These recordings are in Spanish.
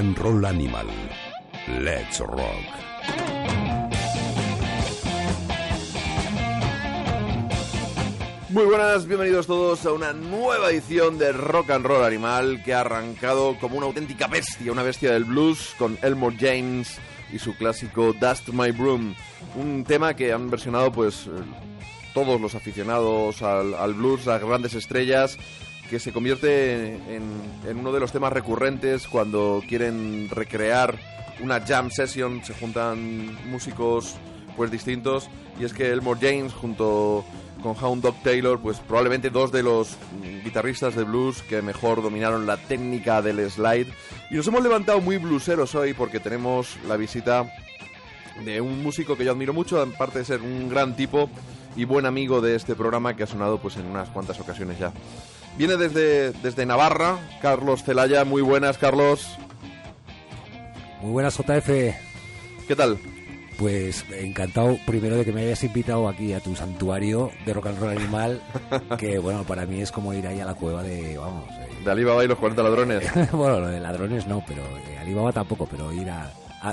And roll animal. Let's rock. Muy buenas, bienvenidos todos a una nueva edición de Rock and Roll Animal que ha arrancado como una auténtica bestia, una bestia del blues con Elmore James y su clásico Dust My Broom, un tema que han versionado pues eh, todos los aficionados al, al blues, las grandes estrellas, que se convierte en, uno de los temas recurrentes cuando quieren recrear una jam session, se juntan músicos pues distintos y es que Elmore James junto con Hound Dog Taylor, pues probablemente dos de los guitarristas de blues que mejor dominaron la técnica del slide. Y nos hemos levantado muy blueseros hoy porque tenemos la visita de un músico que yo admiro mucho, aparte de ser un gran tipo y buen amigo de este programa que ha sonado pues en unas cuantas ocasiones ya. Viene desde, desde Navarra, Carlos Celaya. Muy buenas, Carlos. Muy buenas, JF. ¿Qué tal? Pues encantado primero de que me hayas invitado aquí a tu santuario de rock and roll animal, que bueno, para mí es como ir ahí a la cueva de, vamos... de Alibaba y los 40 ladrones. bueno, lo de ladrones no, pero de Alibaba tampoco, pero ir a,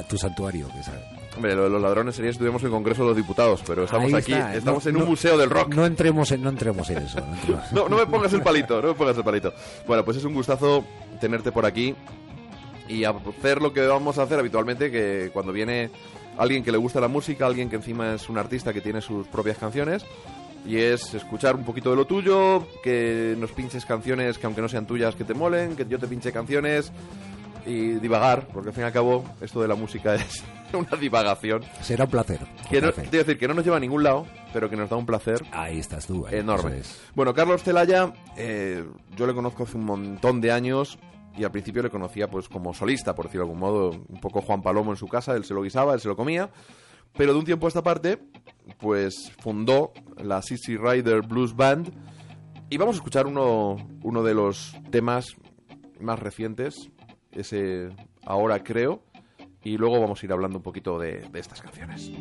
tu santuario, que sabes. Hombre, lo de los ladrones sería si estuviéramos en el Congreso de los Diputados, pero estamos aquí, estamos en un museo del rock. No entremos en, no entremos en eso. No, no, me pongas el palito, no me pongas el palito. Bueno, pues es un gustazo tenerte por aquí y hacer lo que vamos a hacer habitualmente, que cuando viene alguien que le gusta la música, alguien que encima es un artista que tiene sus propias canciones, y es escuchar un poquito de lo tuyo, que nos pinches canciones que aunque no sean tuyas que te molen, que yo te pinche canciones y divagar, porque al fin y al cabo esto de la música es una divagación. Será un placer. Quiero, decir que no nos lleva a ningún lado, pero que nos da un placer. Ahí estás tú. enorme. Bueno, Carlos Celaya, eh, yo le conozco hace un montón de años y al principio le conocía pues como solista, por decirlo de algún modo, un poco Juan Palomo en su casa, él se lo guisaba, él se lo comía. Pero de un tiempo a esta parte, pues fundó la CC Rider Blues Band y vamos a escuchar uno, uno de los temas más recientes, ese Ahora creo, y luego vamos a ir hablando un poquito de, de estas canciones.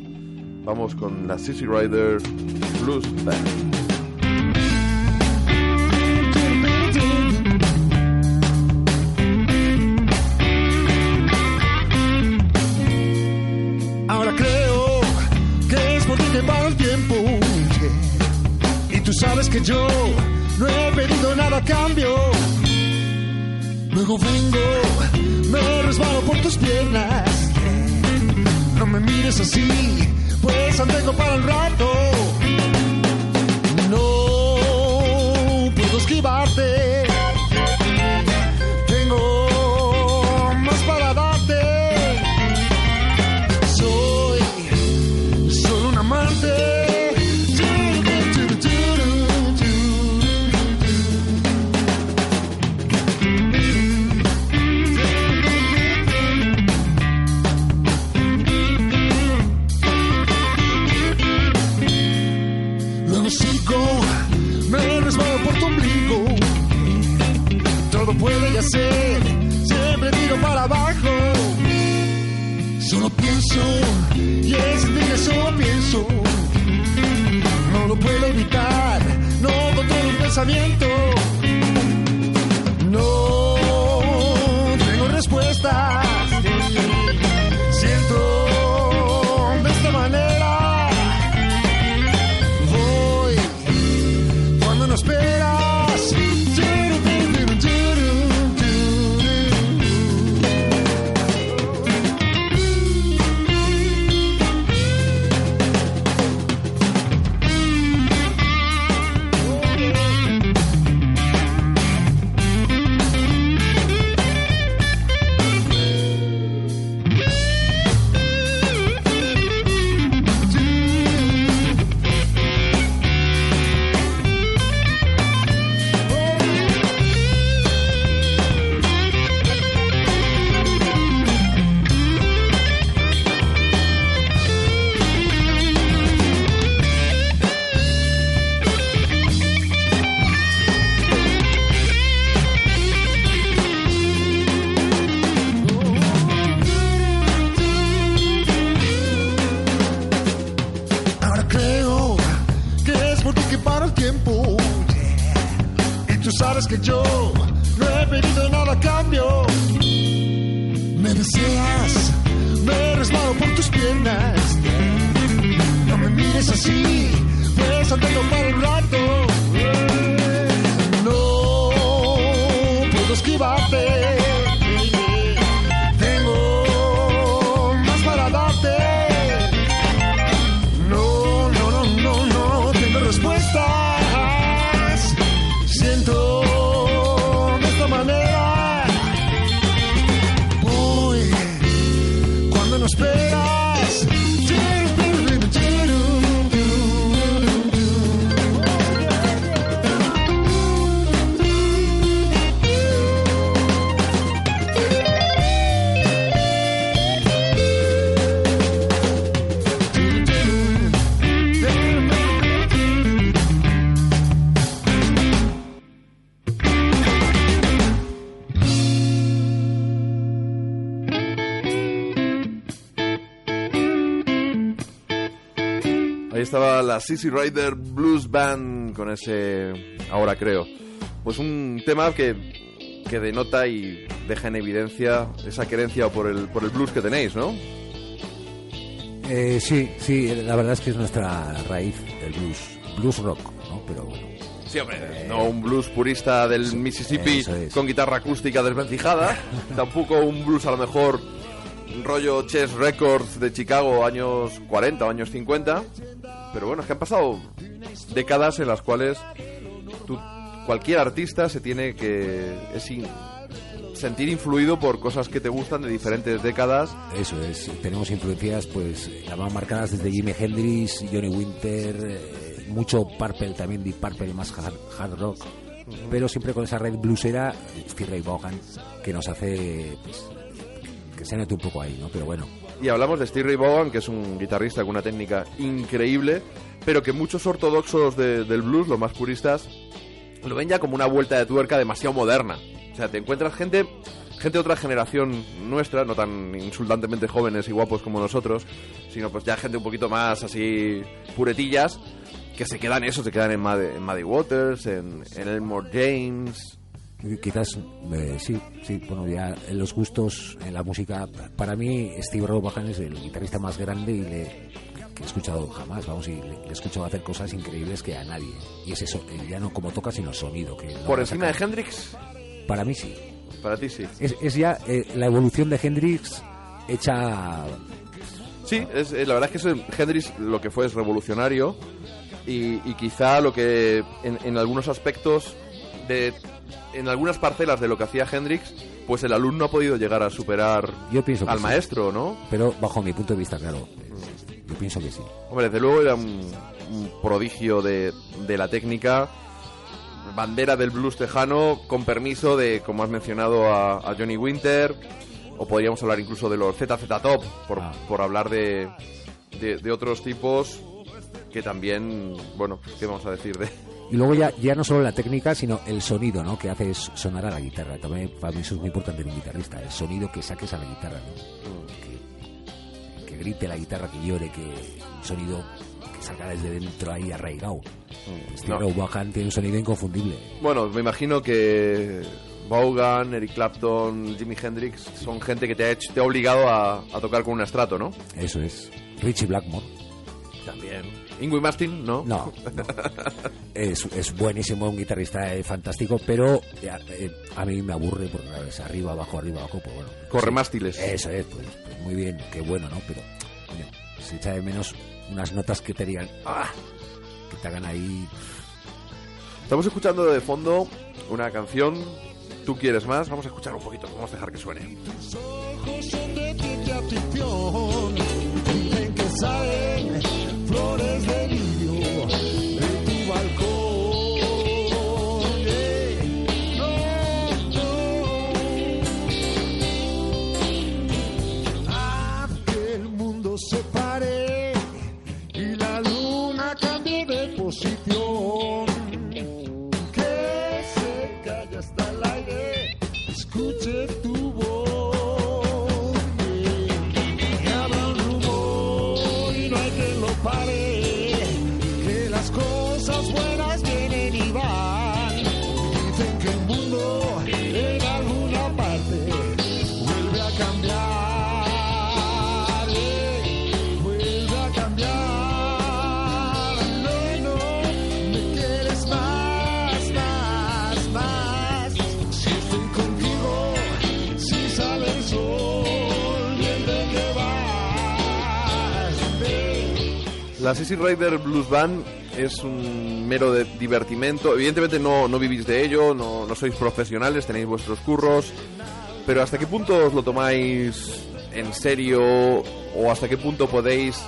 Vamos con la CC Rider Blues Band. Ahora creo que es por ti que para el tiempo. Y tú sabes que yo no he pedido nada a cambio. Luego vengo, me resbalo por tus piernas. No me mires así, pues aún tengo para el rato. No puedo esquivarte. Siempre tiro para abajo. Solo pienso, y es que solo pienso. No lo puedo evitar, no controlo un pensamiento. La CC Rider Blues Band con ese Ahora creo. Pues un tema que, que denota y deja en evidencia esa querencia por el, por el blues que tenéis, ¿no? Eh, sí, sí, la verdad es que es nuestra raíz, el blues. Blues rock, ¿no? Pero bueno. Sí, hombre, no un blues purista del Mississippi es. con guitarra acústica desvencijada, tampoco un blues a lo mejor rollo Chess Records de Chicago años 40 o años 50, pero bueno, es que han pasado décadas en las cuales tú- cualquier artista se tiene que es in- sentir influido por cosas que te gustan de diferentes décadas. Eso es, tenemos influencias pues más marcadas desde Jimi Hendrix, Johnny Winter, eh, mucho Purple también, Deep Purple más hard, hard rock, pero siempre con esa red bluesera, Steve Ray Vaughan, que nos hace pues, que se note un poco ahí, ¿no? Pero bueno, Y hablamos de Steve Ray Vaughan, que es un guitarrista con una técnica increíble, pero que muchos ortodoxos de- del blues, los más puristas, lo ven ya como una vuelta de tuerca demasiado moderna. O sea, te encuentras gente, gente de otra generación nuestra, no tan insultantemente jóvenes y guapos como nosotros, sino pues ya gente un poquito más así puretillas, que se quedan eso, se quedan en, Muddy, en Muddy Waters, en, en Elmore James. Quizás, eh, sí, sí, bueno, ya en los gustos, en la música, para mí Steve Vaughan es el guitarrista más grande y le, que he escuchado jamás, vamos, y le, le he escuchado hacer cosas increíbles que a nadie. Y es eso, eh, ya no como toca, sino sonido. Que Por encima de. Hendrix, Para mí sí. para ti sí. Es, es ya eh, la evolución de Hendrix hecha... Sí, es, eh, la verdad es que ese Hendrix lo que fue es revolucionario y, y quizá lo que en, en algunos aspectos de en algunas parcelas de lo que hacía Hendrix, pues el alumno ha podido llegar a superar Yo pienso que al sí. maestro, ¿no? Pero bajo mi punto de vista, claro, yo pienso que sí. Hombre, desde luego era un, un prodigio de, de la técnica, bandera del blues tejano, con permiso de, como has mencionado, a, a Johnny Winter, o podríamos hablar incluso de los ZZ Top, por, Ah. por hablar de, de, de otros tipos que también, bueno, ¿qué vamos a decir de...? Y luego ya, ya no solo la técnica, sino el sonido, ¿no? Que hace sonar a la guitarra. También para mí eso es muy importante en un guitarrista, el sonido que saques a la guitarra, ¿no? Que, que grite la guitarra, que llore, que un sonido que salga desde dentro ahí arraigado. Steve No. Ray Vaughan tiene un sonido inconfundible. Bueno, me imagino que Vaughan, Eric Clapton, Jimi Hendrix son gente que te ha, hecho, te ha obligado a, a tocar con un estrato, ¿no? Eso es. Richie Blackmore. También. Ingrid Mastin, ¿no? No, no. Es, es buenísimo, un guitarrista eh, fantástico, pero eh, eh, a mí me aburre porque claro, es arriba, abajo, arriba, abajo, pues bueno. Corre sí. mástiles. Eso es, pues, pues muy bien, qué bueno, ¿no? Pero, coño, se echa de menos unas notas que te digan, ¡ah! Que te hagan ahí. Estamos escuchando de fondo una canción. ¿Tú quieres más? Vamos a escuchar un poquito. Vamos a dejar que suene. ojos son de de lirio de tu balcón. Eh, no, no. Que el mundo se pare y la luna cambie de posición. La Sissy Rider Blues Band es un mero de divertimento. Evidentemente no, no vivís de ello, no, no sois profesionales, tenéis vuestros curros. Pero ¿hasta qué punto os lo tomáis en serio? ¿O hasta qué punto podéis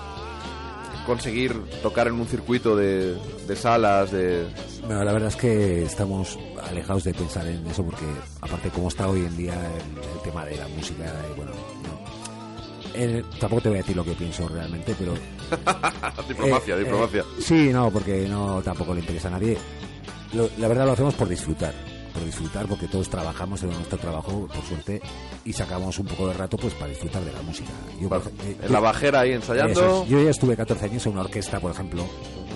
conseguir tocar en un circuito de, de salas, de... Bueno, la verdad es que estamos alejados de pensar en eso porque, aparte, como está hoy en día el, el tema de la música, eh, bueno, tampoco te voy a decir lo que pienso realmente, pero diplomacia, Eh, diplomacia. eh, sí, no, porque no tampoco le interesa a nadie. Lo- la verdad lo hacemos por disfrutar, por disfrutar, porque todos trabajamos en nuestro trabajo, por suerte, y sacamos un poco de rato pues para disfrutar de la música. Yo, eh, En la bajera ahí eso ensayando. es. yo ya estuve 14 años en una orquesta, por ejemplo,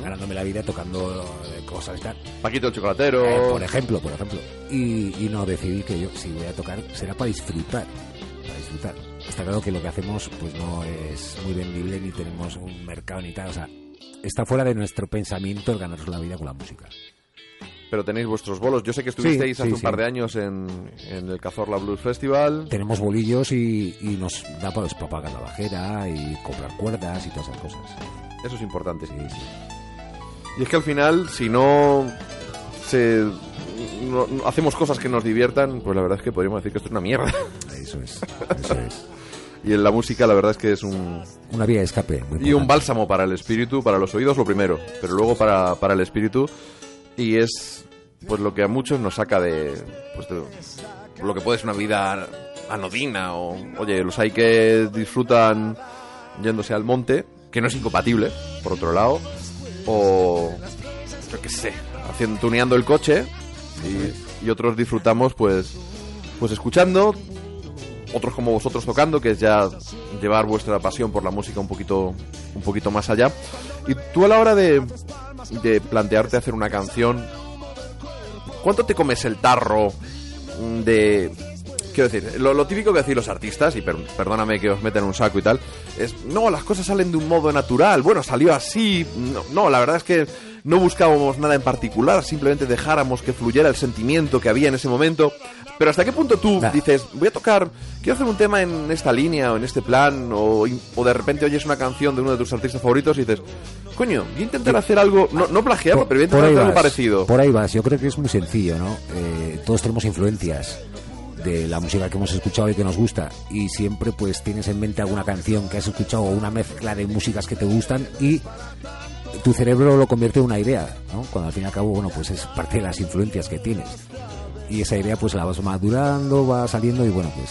ganándome la vida tocando cosas tal. Paquito el chocolatero. Eh, por ejemplo, por ejemplo. Y, y no decidí que yo, si voy a tocar, será para disfrutar. Para disfrutar. Está claro que lo que hacemos pues no es muy vendible ni tenemos un mercado ni tal. O sea, está fuera de nuestro pensamiento el ganarnos la vida con la música. Pero tenéis vuestros bolos. Yo sé que estuvisteis Sí, hace sí, un par sí. de años en, en el Cazorla Blues Festival. Tenemos bolillos y, y nos da para, pagar la bajera y comprar cuerdas y todas esas cosas. Eso es importante. Sí, sí. Y es que al final, si no se no- no hacemos cosas que nos diviertan, pues la verdad es que podríamos decir que esto es una mierda. Eso es. Eso es. Y en la música la verdad es que es un Una vía de escape. muy y un bálsamo para el espíritu, para los oídos lo primero, pero luego para, para el espíritu y es pues lo que a muchos nos saca de pues de lo que puede ser una vida anodina o, oye, los hay que disfrutan yéndose al monte, que no es incompatible, por otro lado, o yo qué sé, haciendo, tuneando el coche y, y otros disfrutamos pues pues escuchando, otros como vosotros tocando, que es ya llevar vuestra pasión por la música un poquito un poquito más allá. Y tú a la hora de, de plantearte hacer una canción, ¿cuánto te comes el tarro de quiero decir, lo, típico que decir los artistas, y per- perdóname que os meta en un saco y tal, es, no, las cosas salen de un modo natural, bueno, salió así, no, no, la verdad es que no buscábamos nada en particular, simplemente dejáramos que fluyera el sentimiento que había en ese momento, pero ¿hasta qué punto tú Nah. dices, voy a tocar, quiero hacer un tema en esta línea o en este plan, o, o de repente oyes una canción de uno de tus artistas favoritos y dices, coño, voy a intentar hacer algo, no, no plagiarlo, pero voy a intentar hacer algo parecido. Por ahí vas, yo creo que es muy sencillo, ¿no? Eh, todos tenemos influencias de la música que hemos escuchado y que nos gusta y siempre pues tienes en mente alguna canción que has escuchado o una mezcla de músicas que te gustan y tu cerebro lo convierte en una idea, ¿no? Cuando al fin y al cabo, bueno, pues es parte de las influencias que tienes. Y esa idea pues la vas madurando, va saliendo y bueno, pues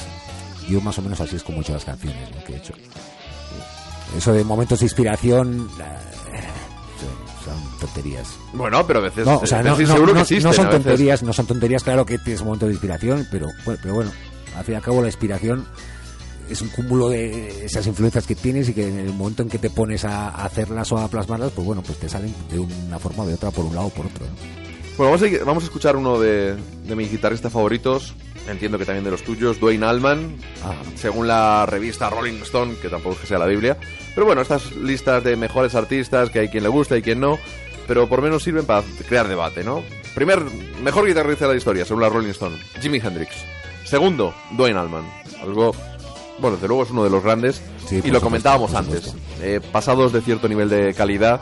yo más o menos así es como he hecho las canciones ¿no? que he hecho. Eso de momentos de inspiración eh, son tonterías. Bueno, pero a veces, No, o sea, a no, veces no- seguro no- que existen, no son veces. tonterías, no son tonterías, claro que tienes un momento de inspiración, pero, bueno, pero bueno, al fin y al cabo la inspiración es un cúmulo de esas influencias que tienes y que en el momento en que te pones a a hacerlas o a plasmarlas, pues bueno, pues te salen de una forma o de otra, por un lado o por otro. ¿no? Bueno, vamos a, vamos a escuchar uno de, de mis guitarristas favoritos, entiendo que también de los tuyos, Dwayne Allman, Ah, según la revista Rolling Stone, que tampoco es que sea la Biblia. Pero bueno, estas listas de mejores artistas, que hay quien le gusta y quien no, pero por menos sirven para crear debate, ¿no? Primer, mejor guitarrista de la historia, según la Rolling Stone, Jimi Hendrix. Segundo, Dwayne Allman. Algo, bueno, desde luego es uno de los grandes. Sí, y lo supuesto, comentábamos antes. eh, pasados de cierto nivel de calidad,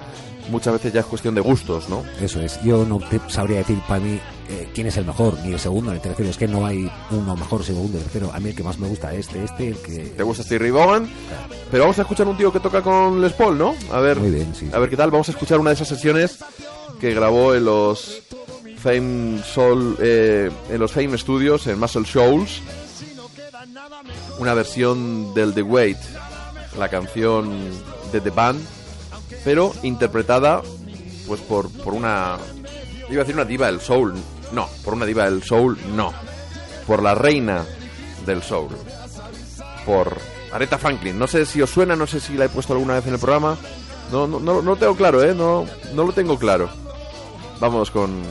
muchas veces ya es cuestión de gustos, ¿no? eso es. Yo no te sabría decir para mí eh, quién es el mejor, ni el segundo, ni el tercero. Es que no hay uno mejor, segundo, tercero. A mí el que más me gusta es este, este, el que... ¿Te gusta Stevie Vaughan? Pero vamos a escuchar un tío que toca con Les Paul, ¿no? A ver, Muy bien, sí, sí. a ver qué tal. Vamos a escuchar una de esas sesiones que grabó en los Fame Soul, eh, en los Fame Studios en Muscle Shoals. Una versión del The Wait, la canción de The Band, pero interpretada pues por, por una iba a decir una diva del soul, no, por una diva del soul, no, por la reina del soul por Aretha Franklin. No sé si os suena, no sé si la he puesto alguna vez en el programa. No, no, no, no lo tengo claro, ¿eh? No, no lo tengo claro. Vamos con,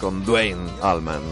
con Dwayne Allman.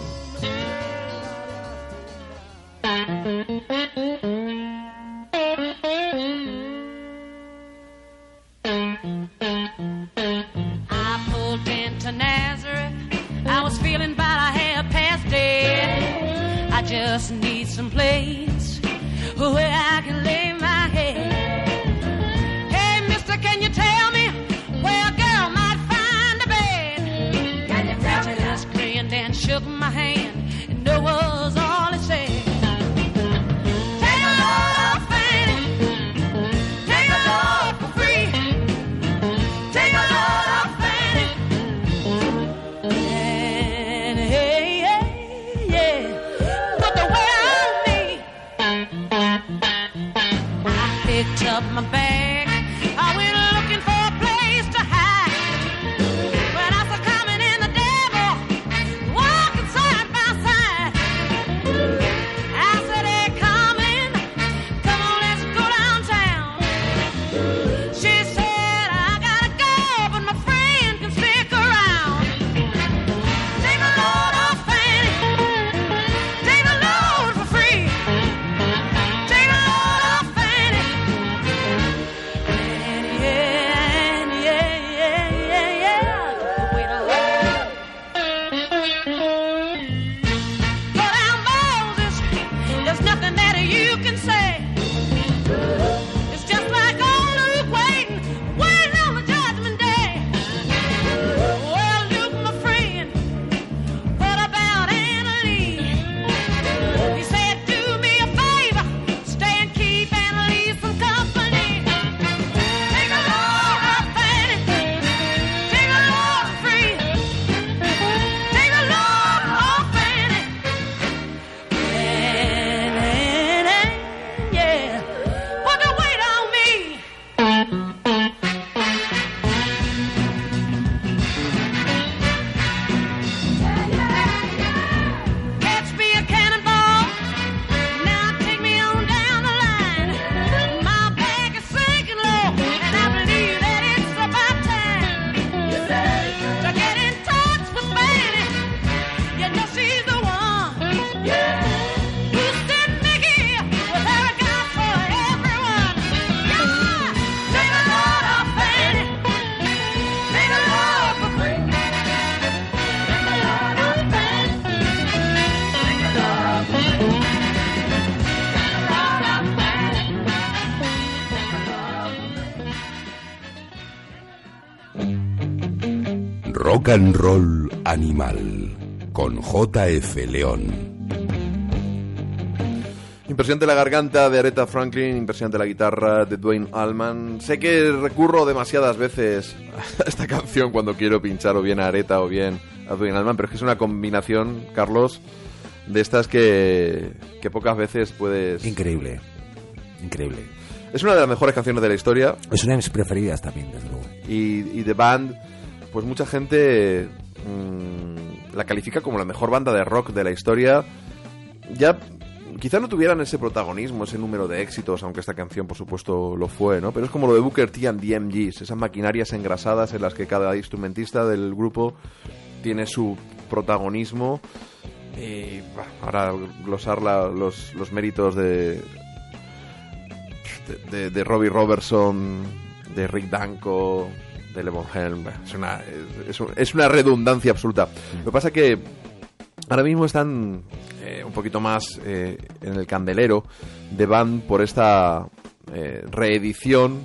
And Roll Animal con JF León. Impresionante la garganta de Aretha Franklin, impresionante la guitarra de Dwayne Allman. Sé que recurro demasiadas veces a esta canción cuando quiero pinchar o bien a Aretha o bien a Dwayne Allman, pero es que es una combinación, Carlos, de estas que, que pocas veces puedes... Increíble. Increíble. Es una de las mejores canciones de la historia Es una de mis preferidas también, desde luego. y, y The Band, pues mucha gente mm, la califica como la mejor banda de rock de la historia. Ya quizá no tuvieran ese protagonismo, ese número de éxitos, aunque esta canción por supuesto lo fue, ¿no? Pero es como lo de Booker T and the MGs, esas maquinarias engrasadas en las que cada instrumentista del grupo tiene su protagonismo. Y ahora glosar los, los méritos de, de, de- de Robbie Robertson, de Rick Danko, de Levon Helm, es una, es, es un- es una redundancia absoluta. Lo que pasa que ahora mismo están eh, un poquito más eh, en el candelero de Band por esta eh, reedición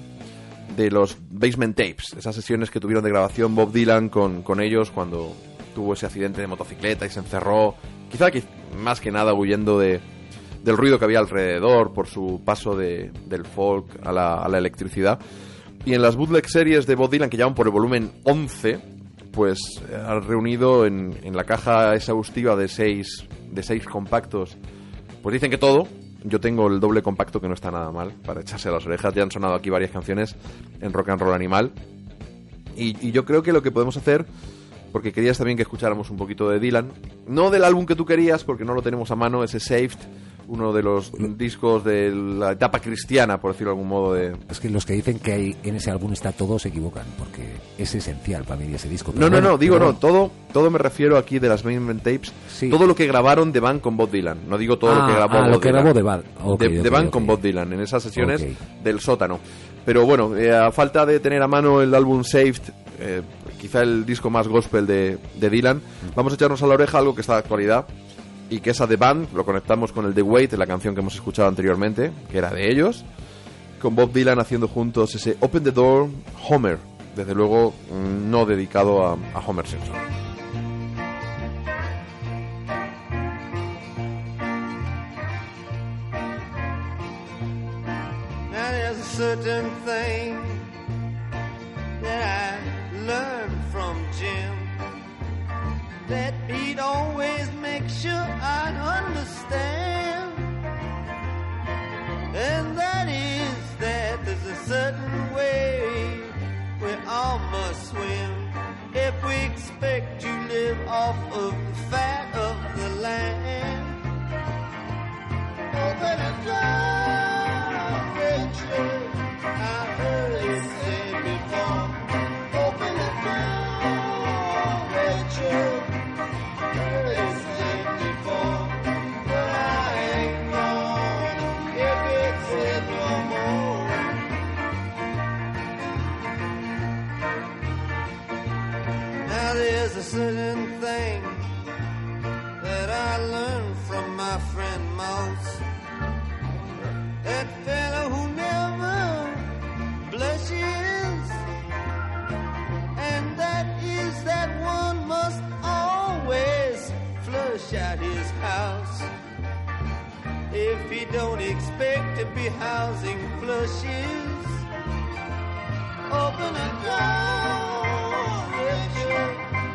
de los Basement Tapes, esas sesiones que tuvieron de grabación Bob Dylan con, con ellos cuando tuvo ese accidente de motocicleta y se encerró, quizá que más que nada huyendo de, del ruido que había alrededor por su paso de, del folk a la, a la electricidad. Y en las bootleg series de Bob Dylan que llaman por el volumen 11, pues eh, ha reunido en, en la caja exhaustiva de seis, de seis compactos, pues dicen que todo. Yo tengo el doble compacto que no está nada mal para echarse las orejas. Ya han sonado aquí varias canciones en Rock and Roll Animal. Y yo creo que lo que podemos hacer, porque querías también que escucháramos un poquito de Dylan, no del álbum que tú querías, porque no lo tenemos a mano, ese Saved, uno de los discos de la etapa cristiana, por decirlo de algún modo, de, Es que los que dicen que hay en ese álbum está todo se equivocan, porque es esencial para mí ese disco. No, Pero no, bueno, no, digo no, todo, todo me refiero aquí de las Main Tapes, Sí. todo lo que grabaron de Van con Bob Dylan, no digo todo lo Ah, que grabó ah, Bob lo que Dylan. grabó de Van, ok, de, de ok, Van con Bob Dylan, en esas sesiones del sótano. Pero bueno, eh, a falta de tener a mano el álbum Saved, eh, quizá el disco más gospel de, de Dylan, vamos a echarnos a la oreja algo que está de actualidad y que es a The Band, lo conectamos con el The Wait, la canción que hemos escuchado anteriormente, que era de ellos, con Bob Dylan haciendo juntos ese Open the Door Homer, desde luego mm, no dedicado a, Homer Simpson. From Jim that he'd always make sure I understand. And that is that there's a certain way we all must swim if we expect to live off of the fat of the land. Open the door, certain thing that I learned from my friend Mouse. That fellow who never blushes, and that is that one must always flush out his house. If he don't expect to be housing flushes, open a door,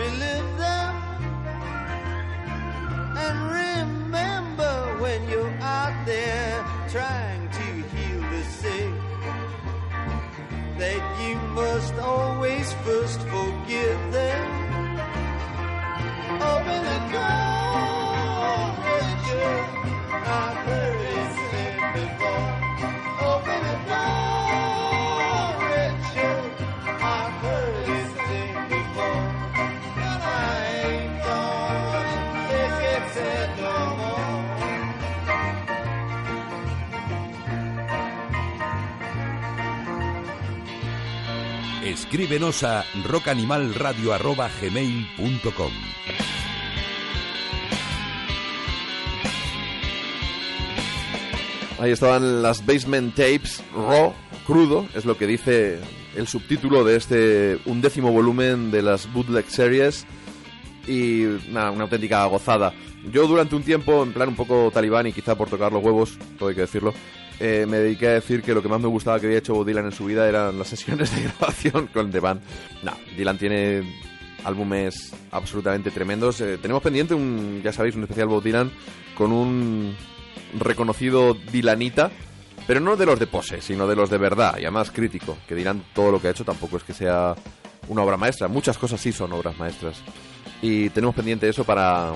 relive them. And remember when you're out there trying to heal the sick, that you must always first forgive them. Open the door, Richard. I've heard it said before. Open the door, Escríbenos a rockanimalradio.gmail.com Ahí estaban las Basement Tapes, raw, crudo, es lo que dice el subtítulo de este undécimo volumen de las Bootleg Series. Y nada, una auténtica gozada. Yo durante un tiempo, en plan un poco talibán y quizá por tocar los huevos, todo hay que decirlo, eh, me dediqué a decir que lo que más me gustaba que había hecho Bob Dylan en su vida eran las sesiones de grabación con The Band. No, Dylan tiene álbumes absolutamente tremendos. Eh, tenemos pendiente un, ya sabéis, un especial Bob Dylan con un reconocido Dylanita, pero no de los de pose, sino de los de verdad y además crítico, que dirán todo lo que ha hecho tampoco es que sea una obra maestra. Muchas cosas sí son obras maestras. Y tenemos pendiente eso para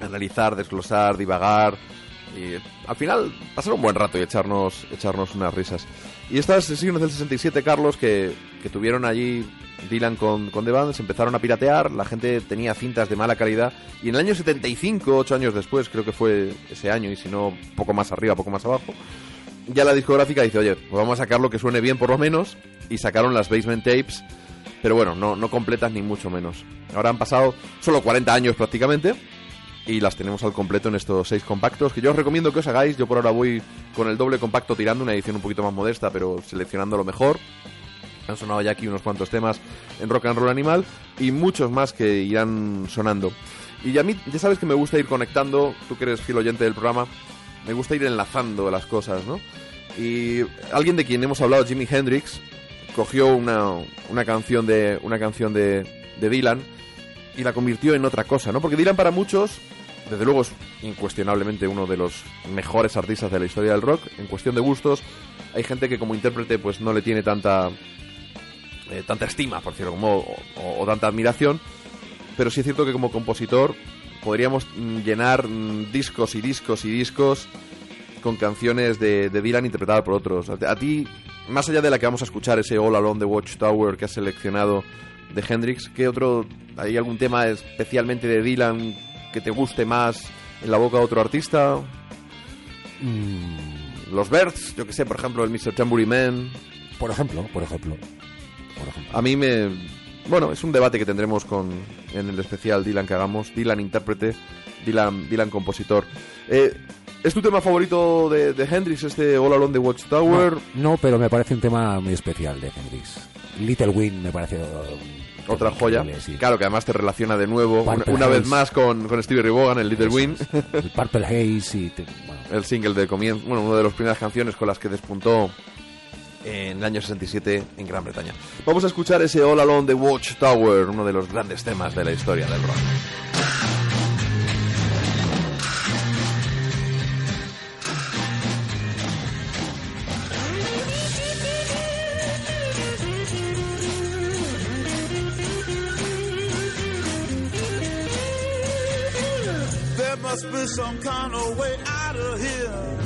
analizar, desglosar, divagar y al final pasar un buen rato y echarnos, echarnos unas risas. Y estas sesiones del 67, Carlos, que, que tuvieron allí Dylan con, con The Band, se empezaron a piratear, la gente tenía cintas de mala calidad y en el año 75, ocho años después, creo que fue ese año y si no, poco más arriba, poco más abajo, ya la discográfica dice, oye, pues vamos a sacar lo que suene bien por lo menos y sacaron las Basement Tapes, pero bueno, no, no completas ni mucho menos. Ahora han pasado solo 40 años prácticamente y las tenemos al completo en estos seis compactos que yo os recomiendo que os hagáis. Yo por ahora voy con el doble compacto tirando una edición un poquito más modesta, pero seleccionando lo mejor. Han sonado ya aquí unos cuantos temas en Rock and Roll Animal y muchos más que irán sonando. Y a mí, ya sabes que me gusta ir conectando, tú que eres fiel oyente del programa, me gusta ir enlazando las cosas, ¿no? Y alguien de quien hemos hablado, Jimi Hendrix, cogió una, una canción de una canción de, de Dylan y la convirtió en otra cosa, ¿no? Porque Dylan para muchos, desde luego es incuestionablemente uno de los mejores artistas de la historia del rock. En cuestión de gustos, hay gente que como intérprete pues no le tiene tanta eh, tanta estima, por decirlo como, o, tanta admiración. Pero sí es cierto que como compositor podríamos mm, llenar mm, discos y discos y discos con canciones de, de Dylan interpretadas por otros. A ti, más allá de la que vamos a escuchar, ese All Along the Watchtower que has seleccionado de Hendrix, ¿qué otro, hay algún tema especialmente de Dylan que te guste más en la boca de otro artista? Los Birds, yo que sé, por ejemplo, el Mr. Tambourine Man. Por ejemplo, por ejemplo. Por ejemplo. A mí me... Bueno, es un debate que tendremos con en el especial Dylan que hagamos. Dylan intérprete, Dylan, Dylan compositor. Eh, ¿Es tu tema favorito de, de Hendrix, este All Along the Watchtower? No, no, pero me parece un tema muy especial de Hendrix. Little Wing me parece Otra joya. sí. Claro, que además te relaciona de nuevo, una, vez más, con, con Stevie Ray Vaughan, el Little Win. El Purple Haze y... te- bueno, el single de comienzo, bueno, una de las primeras canciones con las que despuntó en el año 67 en Gran Bretaña. Vamos a escuchar ese All Along the Watchtower, uno de los grandes temas de la historia del rock. Some kind of way out of here.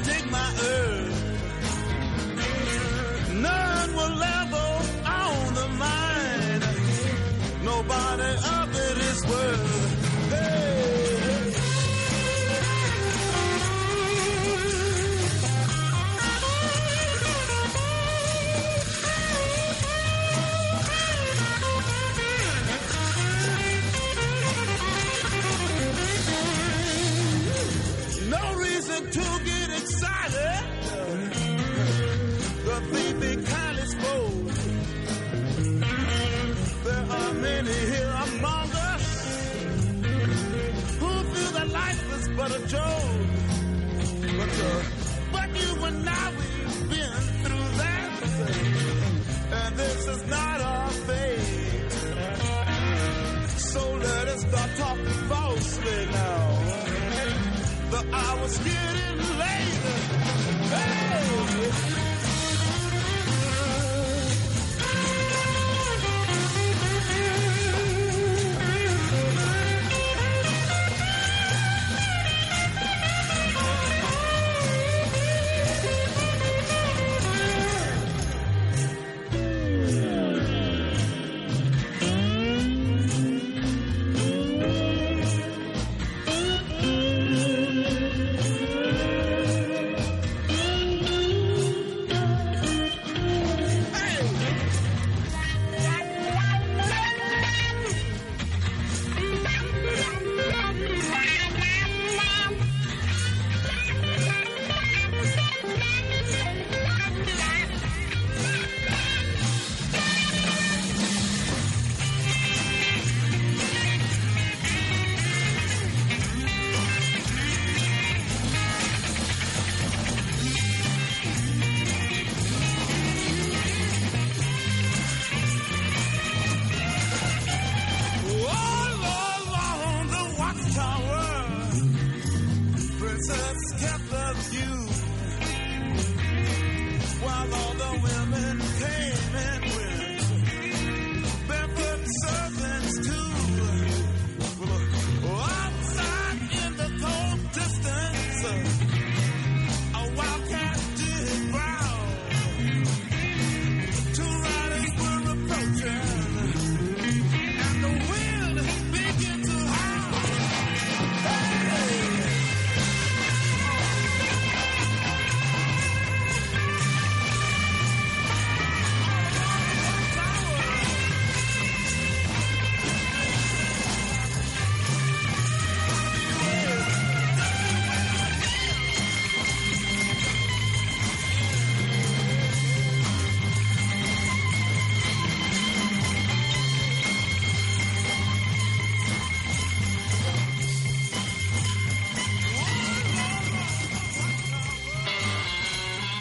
I was getting late.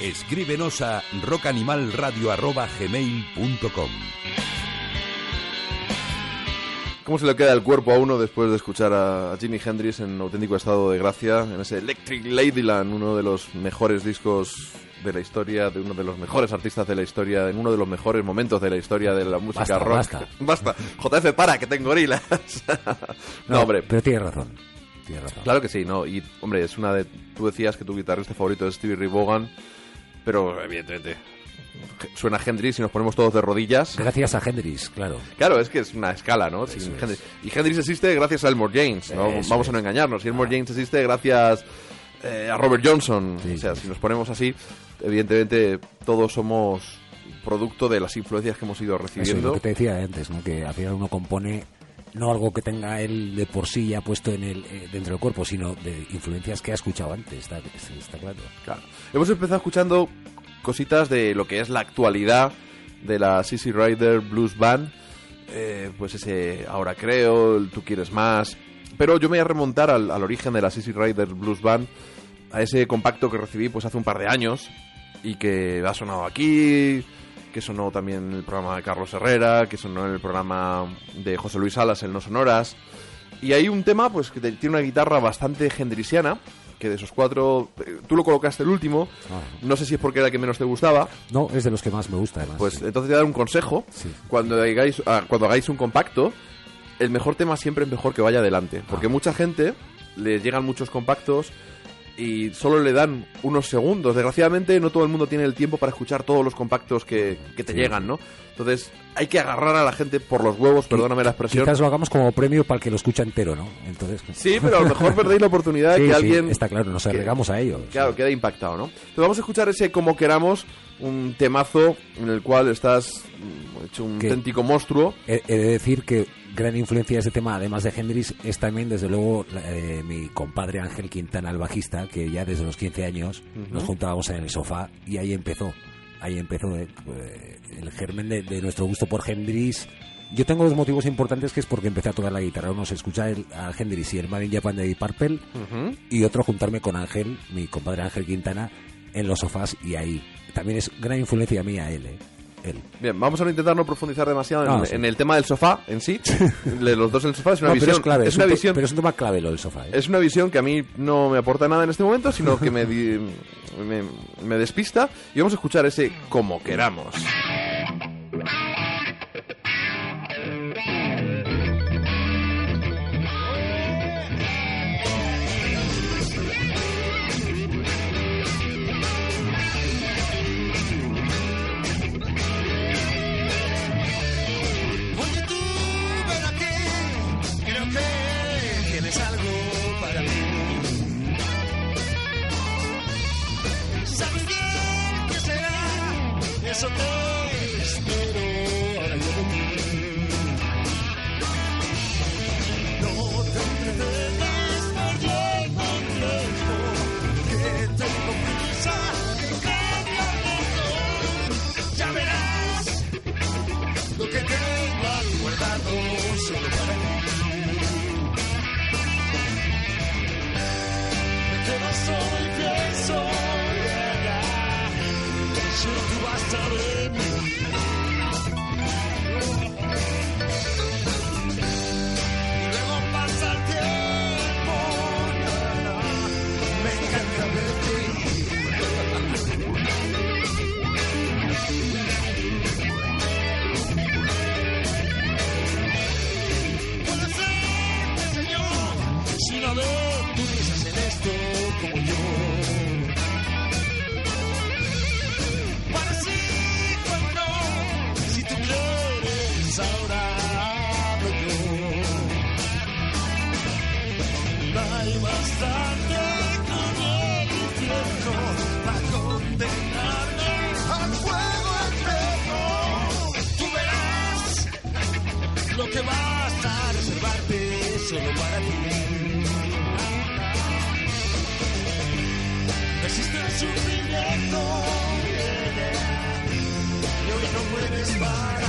Escríbenos a rockanimalradio.gmail.com ¿Cómo se le queda el cuerpo a uno después de escuchar a Jimi Hendrix en auténtico estado de gracia, en ese Electric Ladyland, uno de los mejores discos de la historia, de uno de los mejores artistas de la historia, en uno de los mejores momentos de la historia de la música Basta, rock? basta. Basta. JF, para, que tengo gorilas. no, hombre. Pero tienes razón. Tienes razón. Claro que sí, ¿no? Y, hombre, es una de... Tú decías que tu guitarrista favorito es Stevie Ray Vaughan, pero evidentemente suena Hendrix y nos ponemos todos de rodillas. Gracias a Hendrix, claro. Claro, es que es una escala, ¿no? Sin Eso es. Hendrix. Y Hendrix existe gracias a Elmore James, ¿no? Eso Vamos a no engañarnos. Y Elmore James existe gracias eh, a Robert Johnson. Sí, o sea, sí, si nos ponemos así, evidentemente todos somos producto de las influencias que hemos ido Eso es lo recibiendo. que te decía antes, ¿no? Que al final uno compone no algo que tenga él de por sí ya puesto en el, eh, dentro del cuerpo, sino de influencias que ha escuchado antes, está, está claro. Claro. Hemos empezado escuchando cositas de lo que es la actualidad de la CC Rider Blues Band. Eh, pues ese Ahora Creo, Tú Quieres Más. Pero yo me voy a remontar al, al origen de la CC Rider Blues Band, a ese compacto que recibí pues hace un par de años y que ha sonado aquí, que sonó también en el programa de Carlos Herrera, que sonó en el programa de José Luis Salas, el No Sonoras. Y hay un tema pues que tiene una guitarra bastante hendriciana, que de esos cuatro, eh, tú lo colocaste el último, Ah. no sé si es porque era el que menos te gustaba, No, es de los que más me gusta, además. pues sí. entonces te voy a dar un consejo, Sí. cuando, hagáis, ah, cuando hagáis un compacto, el mejor tema siempre es mejor que vaya adelante, porque Ah. mucha gente le llegan muchos compactos y solo le dan unos segundos. Desgraciadamente no todo el mundo tiene el tiempo para escuchar todos los compactos que, que te llegan, ¿no? Entonces hay que agarrar a la gente por los huevos, perdóname la expresión. Quizás lo hagamos como premio para el que lo escucha entero, ¿no? Entonces, Sí, pero a lo mejor perdéis la oportunidad de que sí, alguien... está claro, nos que- agregamos a ello. Claro, queda impactado, ¿no? Entonces vamos a escuchar ese Como Queramos, un temazo en el cual estás mm, hecho un Que- auténtico monstruo. He, he de decir que gran influencia de ese tema, además de Hendrix, es también, desde luego, eh, mi compadre Ángel Quintana, el bajista, que ya desde los 15 años nos juntábamos en el sofá y ahí empezó. Ahí empezó eh, eh, el germen de, de nuestro gusto por Hendrix. Yo tengo dos motivos importantes que es porque empecé a tocar la guitarra. Uno es escuchar el, a Hendrix y el Made in Japan de Deep Purple y otro juntarme con Ángel, mi compadre Ángel Quintana, en los sofás y ahí. También es gran influencia mía él, eh. Él. Bien, vamos a intentar no profundizar demasiado en, Ah, sí. en el tema del sofá en sí. De los dos en el sofá es una No, visión. pero es clave, es es una un visión. pero es un tema clave lo del sofá. ¿eh? Es una visión que a mí no me aporta nada en este momento, sino que me, di- me, me despista. Y vamos a escuchar ese como queramos. Será? Eso te sufrimiento y hoy no puedes parar.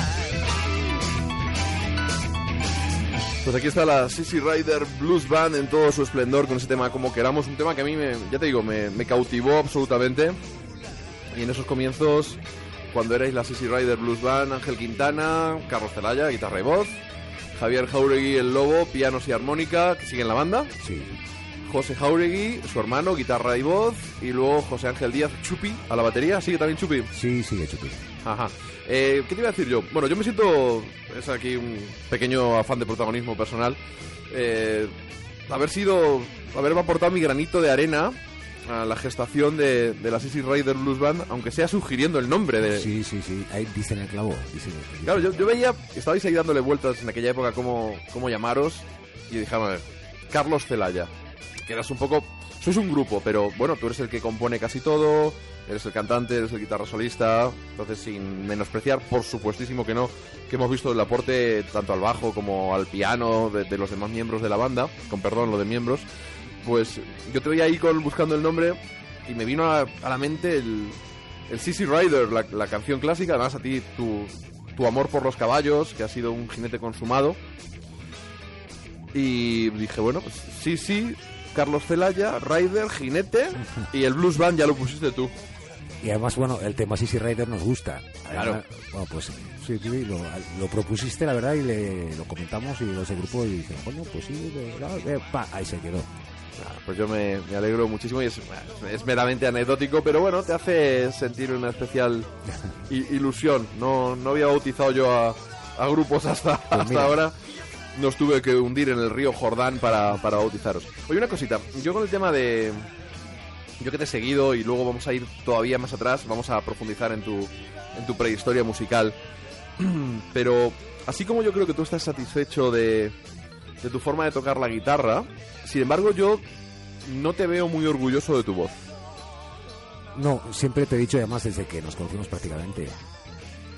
Pues aquí está la Sissy Rider Blues Band en todo su esplendor con ese tema como queramos. Un tema que a mí, me, ya te digo, me, me cautivó absolutamente. Y en esos comienzos, cuando erais la Sissy Rider Blues Band, Ángel Quintana, Carlos Celaya, guitarra y voz, Javier Jauregui, el Lobo, pianos y armónica, que sigue en la banda, Sí. José Jauregui, su hermano, guitarra y voz, y luego José Ángel Díaz, Chupi, a la batería, sigue también Chupi. Sí, sigue Chupi. Ajá. Eh, ¿Qué te iba a decir yo? Bueno, yo me siento. Es aquí un pequeño afán de protagonismo personal. Eh, haber sido. Haber aportado mi granito de arena a la gestación de, de la Sissy Rider Blues Band, aunque sea sugiriendo el nombre de. Sí, sí, sí. Ahí dicen el clavo. dicen- Claro, yo, yo veía. Estabais ahí dándole vueltas en aquella época cómo, cómo llamaros. Y dije, a ver, Carlos Celaya. Que eras un poco. Sois un grupo, pero bueno, tú eres el que compone casi todo. Eres el cantante, eres el guitarra solista. Entonces, sin menospreciar, por supuestísimo que no, que hemos visto el aporte tanto al bajo como al piano de, los demás miembros de la banda. Con perdón, lo de miembros. Pues yo te veía ahí con, buscando el nombre y me vino a, la mente el, el Rider, la, la canción clásica. Además, a ti tu, tu amor por los caballos, que ha sido un jinete consumado. Y dije, bueno, pues sí, sí, Carlos Celaya, Rider, jinete y el blues band ya lo pusiste tú. Y además, bueno, el tema Sissy Rider nos gusta. Claro. Bueno, pues sí, sí, lo, lo propusiste, la verdad, y le, lo comentamos y los del grupo y dicen, coño, pues sí, de- de- pa, ahí se quedó. Ah, Pues yo me, me alegro muchísimo y es, es meramente anecdótico, pero bueno, te hace sentir una especial i- ilusión. No, no había bautizado yo a, a grupos hasta, hasta mira. ahora. Nos tuve que hundir en el río Jordán para, para bautizaros. Oye, una cosita. Yo con el tema de... Yo que te he seguido y luego vamos a ir todavía más atrás, vamos a profundizar en tu, en tu prehistoria musical. Pero así como yo creo que tú estás satisfecho de, de tu forma de tocar la guitarra, sin embargo yo no te veo muy orgulloso de tu voz. No, siempre te he dicho, además, desde que nos conocimos prácticamente,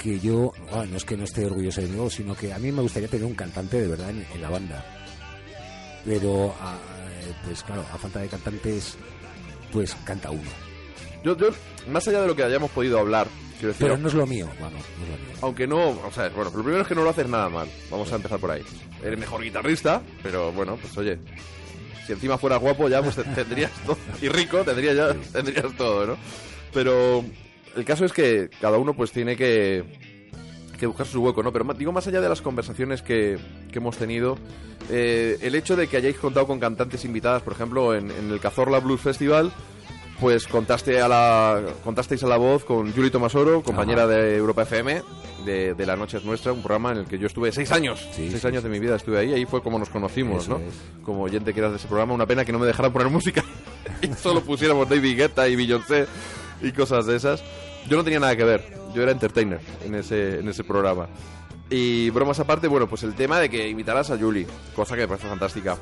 que yo, bueno, no es que no esté orgulloso de voz, sino que a mí me gustaría tener un cantante de verdad en, en la banda. Pero, a- eh, pues claro, a falta de cantantes, pues canta uno. Yo, yo, más allá de lo que hayamos podido hablar, quiero decir, Pero no es lo mío, bueno, no es lo mío. aunque no, o sea, bueno, lo primero es que no lo haces nada mal. Vamos a empezar por ahí. Eres mejor guitarrista, pero bueno, pues oye, si encima fueras guapo ya pues te- tendrías todo y rico, tendrías ya tendrías todo, ¿no? Pero el caso es que cada uno pues tiene que que buscar su hueco, ¿no? Pero digo, más allá de las conversaciones que, que hemos tenido, eh, el hecho de que hayáis contado con cantantes invitadas, por ejemplo, en, en el Cazorla Blues Festival, pues contaste a la, contasteis a la voz con Julie Tomasoro, compañera de Europa FM, de, de La Noche es Nuestra, un programa en el que yo estuve seis años, Sí, seis sí, años de mi vida estuve ahí, ahí fue como nos conocimos, Eso ¿no? es. Como oyente que eras de ese programa, una pena que no me dejaran poner música y solo pusiéramos David Guetta y Beyoncé y cosas de esas. Yo no tenía nada que ver, yo era entertainer en ese, en ese programa. Y bromas aparte, bueno, pues el tema de que invitaras a Julie, cosa que me parece fantástica.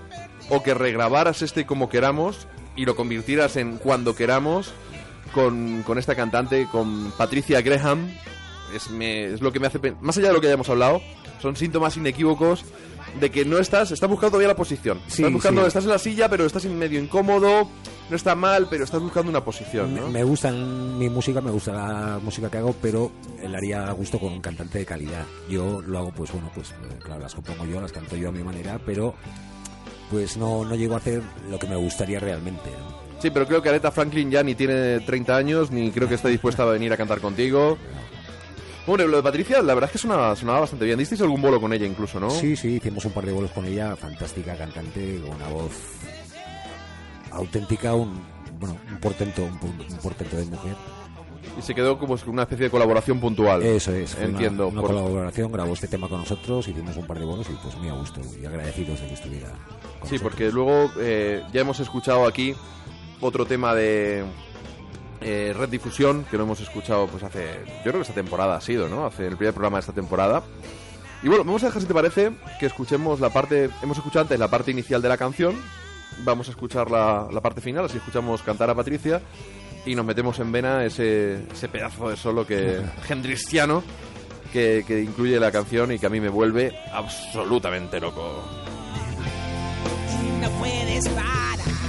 O que regrabaras este como queramos y lo convirtieras en cuando queramos con, con esta cantante, con Patricia Graham. Es, me- es lo que me hace... Más allá de lo que hayamos hablado, son síntomas inequívocos de que no estás... Estás buscando todavía la posición. Sí, estás buscando... sí. Estás en la silla, pero estás en medio incómodo. No está mal, pero estás buscando una posición, ¿no? Me, me gusta mi música, me gusta la música que hago, pero la haría a gusto con un cantante de calidad. Yo lo hago, pues bueno, pues eh, claro, las compongo yo, las canto yo a mi manera, pero pues no, no llego a hacer lo que me gustaría realmente. ¿no? Sí, pero creo que Aretha Franklin ya ni tiene 30 años, ni creo que esté dispuesta a venir a cantar contigo. Bueno, lo de Patricia, la verdad es que sonaba, sonaba bastante bien. ¿Disteis algún bolo con ella incluso, no? Sí, sí, hicimos un par de bolos con ella, fantástica cantante, con una voz auténtica, un bueno, un portento, un, un portento de mujer. Y se quedó como una especie de colaboración puntual. Eso es, fue una- Entiendo. Una, por- colaboración, grabó este tema con nosotros, hicimos un par de bolos y pues muy a gusto y agradecidos de que estuviera. con Sí, nosotros. porque luego eh, ya hemos escuchado aquí otro tema de eh, Red Difusión, que lo hemos escuchado pues hace, yo creo que esta temporada ha sido, ¿no? Hace el primer programa de esta temporada. Y bueno, vamos a dejar, si te parece, que escuchemos la parte, hemos escuchado antes la parte inicial de la canción, vamos a escuchar la, la parte final, así escuchamos cantar a Patricia y nos metemos en vena ese, ese pedazo de solo que gendristiano que, que incluye la canción y que a mí me vuelve absolutamente loco. no puedes parar.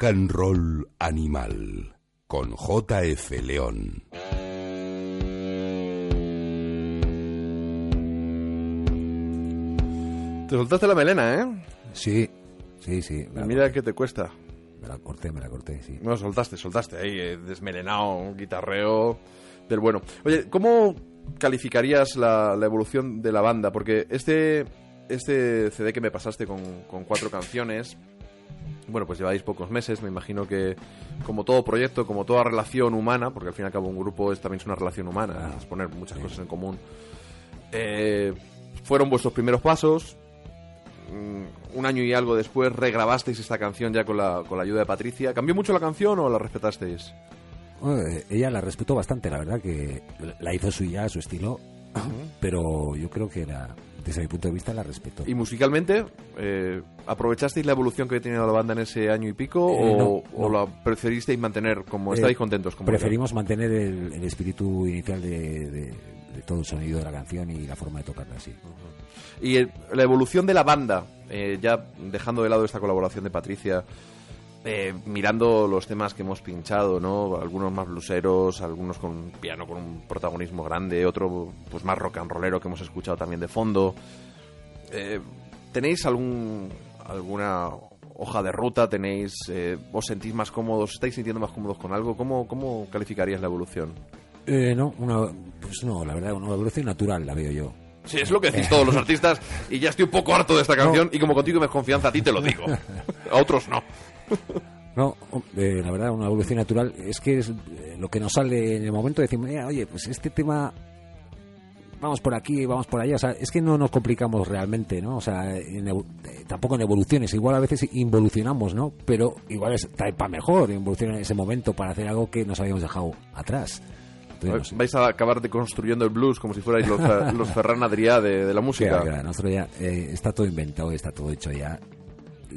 Rock and Roll Animal con JF León. Te soltaste la melena, ¿eh? Sí, sí, sí. Me Mira que te cuesta. me la corté, me la corté, sí. No, soltaste, soltaste ahí, eh, desmelenado, un guitarreo del bueno. Oye, ¿cómo calificarías la, la evolución de la banda? Porque este, este CD que me pasaste con, con cuatro canciones, bueno, pues lleváis pocos meses, me imagino que como todo proyecto, como toda relación humana, porque al fin y al cabo un grupo es también es una relación humana, es poner muchas cosas en común, eh, fueron vuestros primeros pasos, mm, un año y algo después regrabasteis esta canción ya con la, con la ayuda de Patricia. ¿Cambió mucho la canción o la respetasteis? Bueno, eh, ella la respetó bastante, la verdad, que la hizo suya, a su estilo, pero yo creo que la, desde mi punto de vista la respetó. ¿Y musicalmente, eh, aprovechasteis la evolución que ha tenido la banda en ese año y pico Eh, o, no, o no. la preferisteis mantener como Eh, estáis contentos? Como Preferimos mantener el, el espíritu inicial de, de- de todo el sonido de la canción y la forma de tocarla así. Y el- la evolución de la banda, eh, ya dejando de lado esta colaboración de Patricia, eh, mirando los temas que hemos pinchado, ¿no? Algunos más bluseros, algunos con piano con un protagonismo grande, otro pues más rock and rollero que hemos escuchado también de fondo. Eh, ¿Tenéis algún alguna hoja de ruta? ¿Tenéis eh, os sentís más cómodos? ¿Estáis sintiendo más cómodos con algo? ¿Cómo, cómo calificarías la evolución? Eh, no, una, pues no, la verdad, una evolución natural la veo yo. Sí, es lo que decís todos los artistas y ya estoy un poco harto de esta canción y como contigo me es confianza a ti te lo digo. A otros no. No, eh, la verdad, una evolución natural es que es eh, lo que nos sale en el momento. Decimos, "Mira, oye, pues este tema, vamos por aquí, vamos por allá. O sea, es que no nos complicamos realmente, ¿no? O sea, en eh, tampoco en evoluciones. Igual a veces involucionamos, ¿no? Pero igual es para mejor evolucionar en ese momento para hacer algo que nos habíamos dejado atrás. Entonces. Vais a acabar deconstruyendo el blues como si fuerais los, los Ferran Adrià de, de la música. Claro, claro, nosotros ya eh, está todo inventado, está todo hecho ya.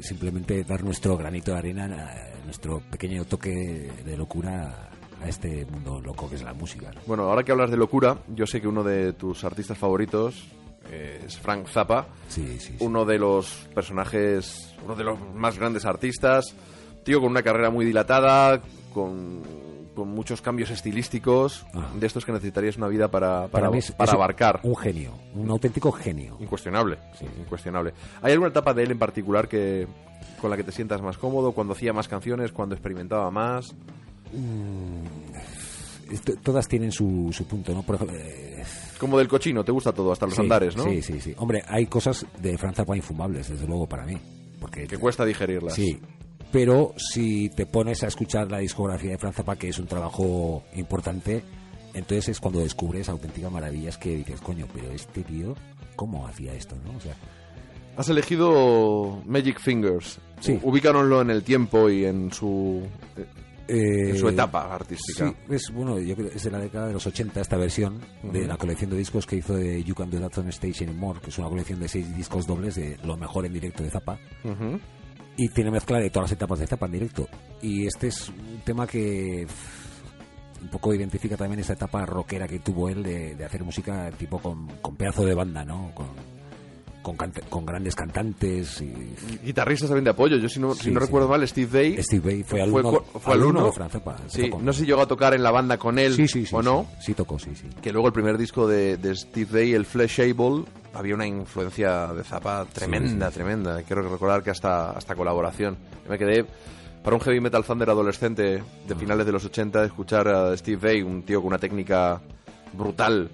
Simplemente dar nuestro granito de arena, eh, nuestro pequeño toque de locura a este mundo loco que es la música. ¿no? Bueno, ahora que hablas de locura, yo sé que uno de tus artistas favoritos eh, es Frank Zappa, Sí, sí, sí. uno de los personajes, uno de los más grandes artistas, tío con una carrera muy dilatada, con, con muchos cambios estilísticos, Ah. de estos que necesitarías una vida para, para, mí es- para es abarcar. Un genio, un auténtico genio. Incuestionable, sí, incuestionable. ¿Hay alguna etapa de él en particular que con la que te sientas más cómodo, cuando hacía más canciones, cuando experimentaba más? Esto- todas tienen su, su punto, ¿no? Por ejemplo, eh, Como del cochino, te gusta todo, hasta los sí, andares, ¿no? Sí, sí, sí. Hombre, hay cosas de Franz Zappa infumables, desde luego, para mí. Porque Que cuesta digerirlas. Sí, pero si te pones a escuchar la discografía de Franz Zappa, que es un trabajo importante, entonces es cuando descubres auténticas maravillas que dices, coño, pero este tío, ¿cómo hacía esto, no? O sea, Has elegido Magic Fingers. Sí. Ubícanoslo en el tiempo y en su, en eh, su etapa artística. Sí, es bueno, yo creo que es de la década de los 80 esta versión de la colección de discos que hizo de You Can Do That on Stage Anymore, que es una colección de seis discos dobles de lo mejor en directo de Zappa. Ujú. Y tiene mezcla de todas las etapas de Zappa en directo. Y este es un tema que un poco identifica también esa etapa rockera que tuvo él de, de hacer música tipo con, con pedazo de banda, ¿no? Con, con, grandes cantantes y Guitarristas también de apoyo. Yo, si no, si no sí. recuerdo mal, Steve Vai. Steve Vai fue alumno, co- fue alumno de Franz Zappa. Sí, Tocó. no sé si llegó a tocar en la banda con él o no. Sí, tocó, sí, sí. Que luego el primer disco de, de Steve Vai, el Flashable, había una influencia de Zappa tremenda, tremenda. Quiero recordar que hasta, hasta colaboración. Yo me quedé para un heavy metal thunder adolescente Ah. de finales de los 80 escuchar a Steve Vai, un tío con una técnica brutal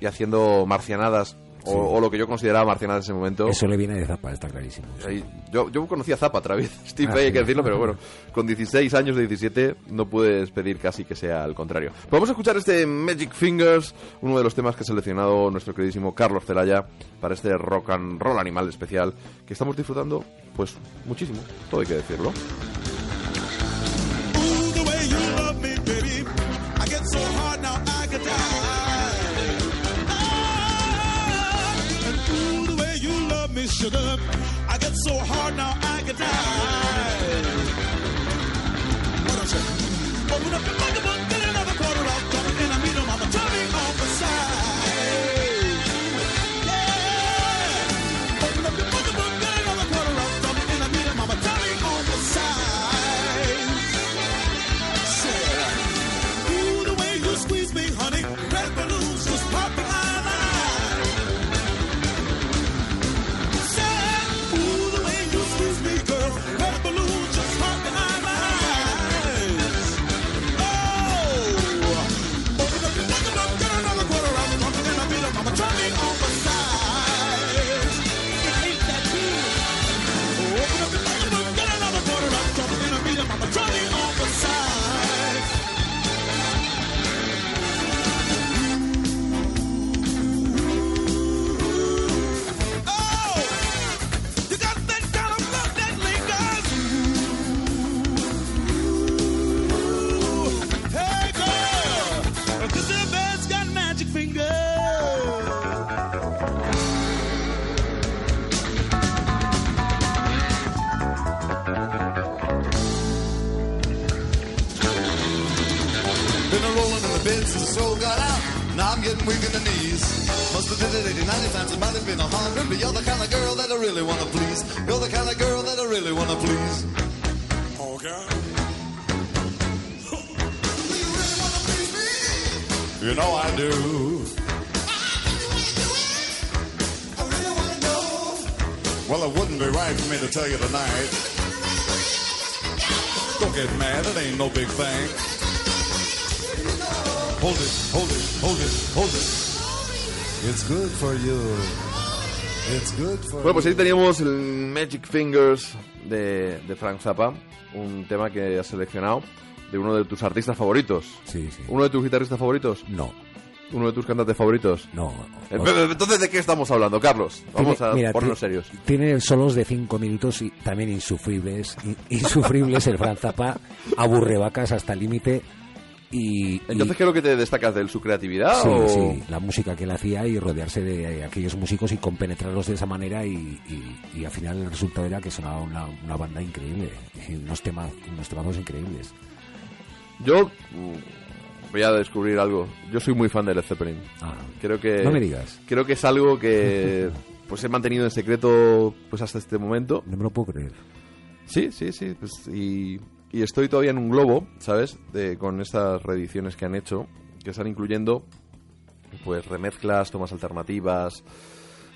y haciendo marcianadas, o, o lo que yo consideraba marcianadas en ese momento. Eso le viene de Zappa, está clarísimo. sí. Yo, yo conocí a Zappa a través Steve Ah, Vai, hay que decirlo, pero bueno, con 16 años de 17 no puedes pedir casi que sea al contrario. Pues Vamos a escuchar este Magic Fingers, uno de los temas que ha seleccionado nuestro queridísimo Carlos Celaya para este rock and roll animal especial que estamos disfrutando, pues muchísimo, todo hay que decirlo. Sugar. I get so hard now I could die. What I say? Open up the pocketbook, I'm getting weak in the knees. Must have did it 80, 90 times, it might have been a hundred. But you're the kind of girl that I really wanna please. You're the kind of girl that I really wanna please. Oh, Okay. You really wanna please me? You know I do. Well, it wouldn't be right for me to tell you tonight. Don't get mad, it ain't no big thing. Hold it, hold it, hold it, hold it. It's good for you. It's good for Bueno, pues ahí teníamos el Magic Fingers de, de Frank Zappa, un tema que has seleccionado de uno de tus artistas favoritos. Sí, sí. ¿Uno de tus guitarristas favoritos? No, ¿Uno de tus cantantes favoritos? no. Eh, Entonces, ¿de qué estamos hablando, Carlos? Vamos Tiene- a mira, ponernos serios. Tiene solos de cinco minutos y también insufribles. in- insufribles el Frank Zappa, aburre vacas hasta el límite. Y, Entonces, ¿qué es lo que te destacas de él? ¿Su creatividad? sí, o... sí, la música que él hacía y rodearse de aquellos músicos y compenetrarlos de esa manera y, y- y al final el resultado era que sonaba una, una banda increíble, unos temas, unos temazos increíbles. Yo mm, voy a descubrir algo. Yo soy muy fan de Led Zeppelin. Ah, Creo que... No me digas. Creo que es algo que pues he mantenido en secreto pues hasta este momento. no me lo puedo creer. Sí, sí, sí. Pues, y, y estoy todavía en un globo, ¿sabes? De, con estas reediciones que han hecho, que están incluyendo pues remezclas, tomas alternativas,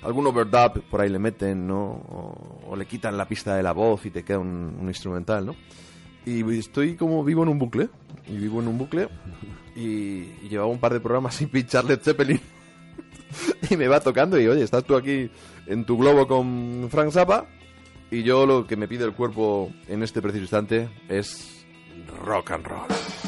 algún overdub por ahí le meten, ¿no? O, le quitan la pista de la voz y te queda un, instrumental, ¿no? Y estoy como vivo en un bucle, y vivo en un bucle, y llevaba un par de programas sin pinchar Led Zeppelin. y me va tocando y oye, estás tú aquí en tu globo con Frank Zappa y yo lo que me pide el cuerpo en este preciso instante es rock and roll.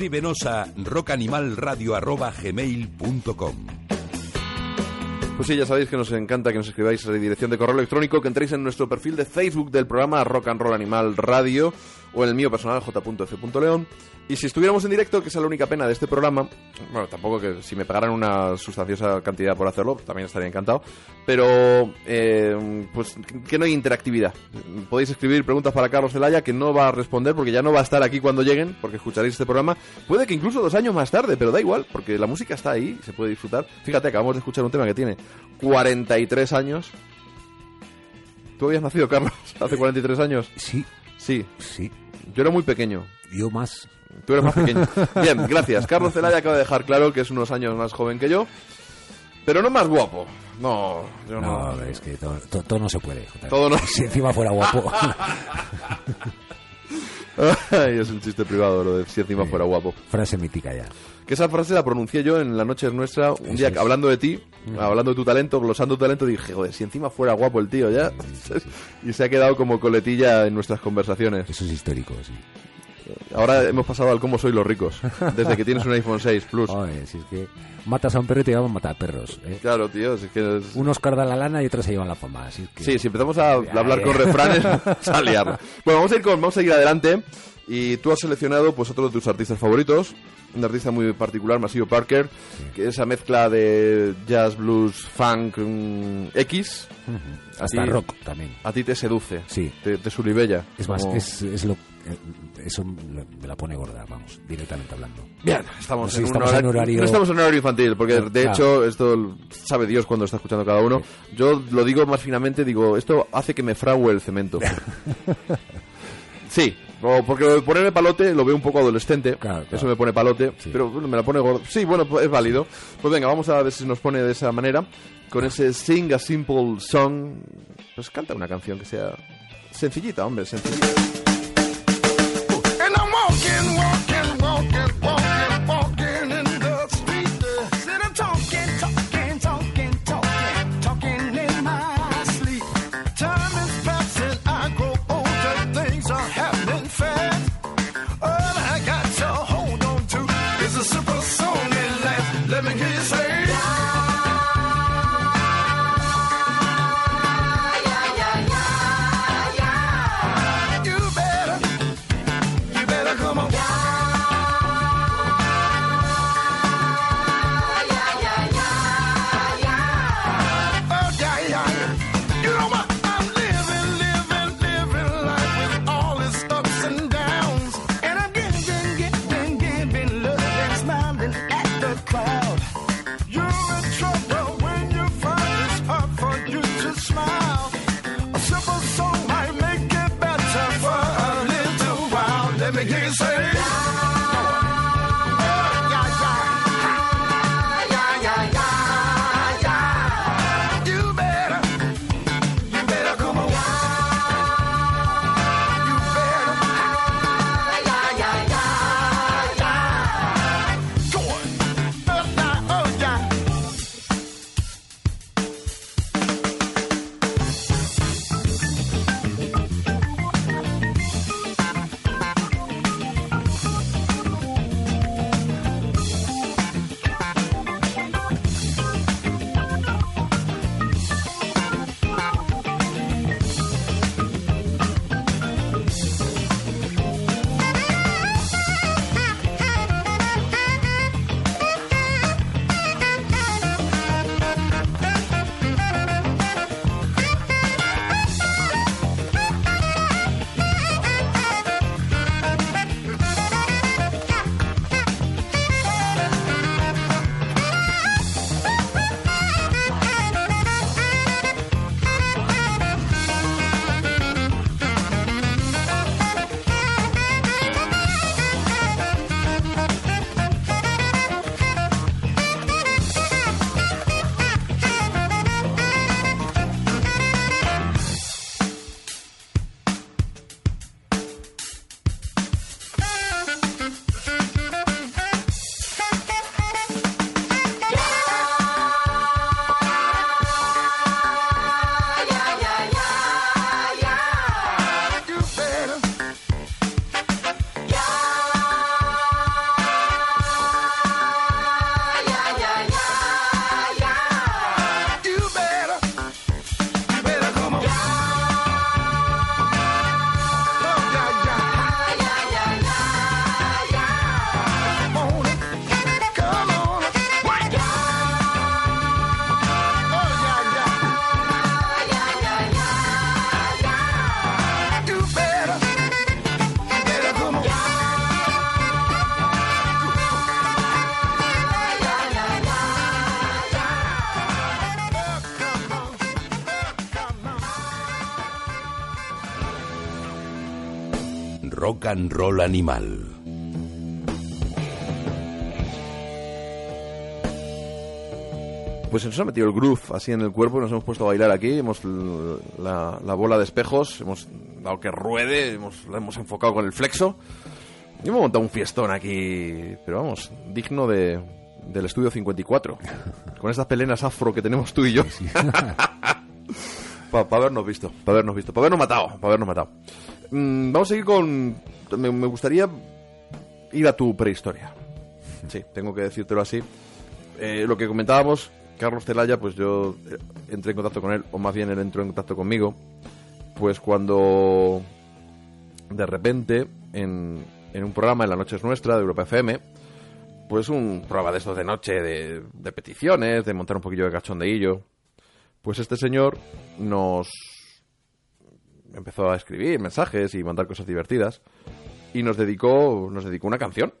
Escríbenos a rockanimalradio.gmail.com Pues sí, ya sabéis que nos encanta que nos escribáis a la dirección de correo electrónico que entréis en nuestro perfil de Facebook del programa Rock and Roll Animal Radio o en el mío personal j.f.león. Y si estuviéramos en directo, que es la única pena de este programa, bueno, tampoco que si me pagaran una sustanciosa cantidad por hacerlo, también estaría encantado, pero eh, pues que no hay interactividad. Podéis escribir preguntas para Carlos Zelaya que no va a responder porque ya no va a estar aquí cuando lleguen, porque escucharéis este programa. Puede que incluso dos años más tarde, pero da igual, porque la música está ahí, se puede disfrutar. Fíjate, acabamos de escuchar un tema que tiene 43 años. ¿Tú habías nacido, Carlos, hace 43 años? Sí, Sí, sí. yo era muy pequeño. Yo más. Tú eres más pequeño. Bien, gracias. Carlos Zelaya acaba de dejar claro que es unos años más joven que yo, pero no más guapo. No, yo no. No, es que todo, todo- todo no se puede. Todo no- Si encima fuera guapo. Ay, es un chiste privado lo de si encima fuera guapo. Frase mítica ya. Que esa frase la pronuncié yo en La Noche es Nuestra, un día hablando de ti, hablando de tu talento, glosando tu talento, dije, joder, si encima fuera guapo el tío ya. y se ha quedado como coletilla en nuestras conversaciones. Eso es histórico, sí. Ahora hemos pasado al cómo soy los ricos, desde que tienes un iPhone 6 Plus. Joder, si es que matas a un perro y te llaman matar perros. ¿eh? Claro, tío, si es que es- Unos cardan la lana y otros se llevan la fama. Así que... Sí, si empezamos a hablar con refranes, a liarla. Bueno, vamos a ir con, vamos a ir adelante. Y tú has seleccionado pues otro de tus artistas favoritos, un artista muy particular, Masio Parker, que es esa mezcla de jazz, blues, funk, mm, X. Hasta ti- rock también. A ti te seduce, Sí. te, te suribella. Es más, Como- es, es lo, eh, eso me la pone gorda, vamos, directamente hablando. Bien, estamos, Sí, en, estamos un en horario- No estamos en horario infantil, porque Claro. de hecho, esto sabe Dios cuando está escuchando cada uno. Yo lo digo más finamente, digo, esto hace que me frague el cemento. sí, o porque ponerme palote lo veo un poco adolescente. Claro, claro. Eso me pone palote, Sí. pero me la pone gordo. Sí, bueno, pues es válido. Pues venga, vamos a ver si nos pone de esa manera. Con ese Sing a Simple Song. Pues canta una canción que sea sencillita, hombre, sencillita. And roll animal. Pues se nos ha metido el groove así en el cuerpo, nos hemos puesto a bailar aquí, hemos la, la bola de espejos, hemos dado que ruede, hemos, la hemos enfocado con el flexo y hemos montado un fiestón aquí, pero vamos, digno de, del estudio 54, con estas pelenas afro que tenemos tú y yo. Para habernos visto, para habernos visto, para habernos matado, para habernos matado. Mm, vamos a seguir con... Me, gustaría ir a tu prehistoria. Sí, tengo que decírtelo así. Eh, lo que comentábamos, Carlos Celaya, pues yo eh, entré en contacto con él, o más bien él entró en contacto conmigo, pues cuando de repente en, en un programa en La Noche es Nuestra de Europa FM, pues un programa de estos de noche de, de peticiones, de montar un poquillo de cachondeillo, pues este señor nos empezó a escribir mensajes y mandar cosas divertidas y nos dedicó nos dedicó una canción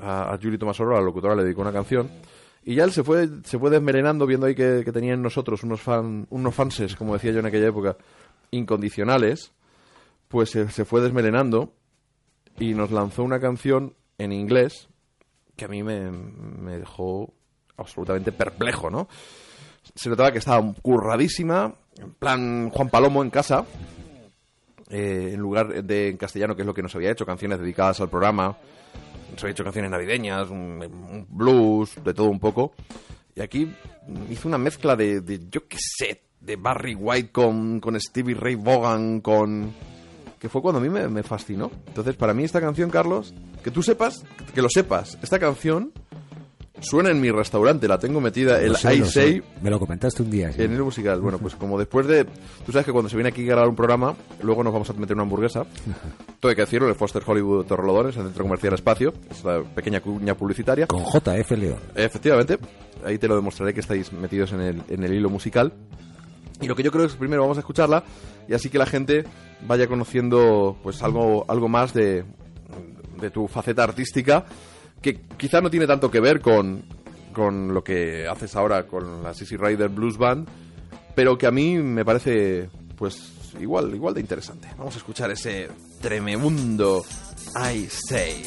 a, a Yuri Tomasoro, la locutora, le dedicó una canción. Y ya él se fue, se fue desmelenando, viendo ahí que, que tenía en nosotros unos, fan, unos fanses, como decía yo en aquella época, incondicionales. Pues se, se fue desmelenando y nos lanzó una canción en inglés que a mí me, me dejó absolutamente perplejo, ¿no? Se notaba que estaba curradísima, en plan Juan Palomo en casa, eh, en lugar de en castellano, que es lo que nos había hecho, canciones dedicadas al programa. Nos había hecho canciones navideñas, blues, de todo un poco. Y aquí hizo una mezcla de, de, yo qué sé, de Barry White con, con Stevie Ray Vaughan, con... Que fue cuando a mí me, me fascinó. Entonces, para mí esta canción, Carlos, que tú sepas, que lo sepas, esta canción suena en mi restaurante, la tengo metida, el sé, I lo Say. Me lo comentaste un día. sí. en el musical. Bueno, pues como después de. Tú sabes que cuando se viene aquí a grabar un programa, luego nos vamos a meter una hamburguesa. Todo hay que decirlo, el Foster Hollywood Torrelodones, el Centro Comercial Espacio. Es la pequeña cuña publicitaria. Con JF León. Efectivamente, ahí te lo demostraré que estáis metidos en el, en el hilo musical. Y lo que yo creo es que primero vamos a escucharla y así que la gente vaya conociendo pues algo, algo más de, de tu faceta artística que quizá no tiene tanto que ver con, con lo que haces ahora con la Sissy Rider Blues Band, pero que a mí me parece pues igual, igual de interesante. Vamos a escuchar ese tremebundo I Say.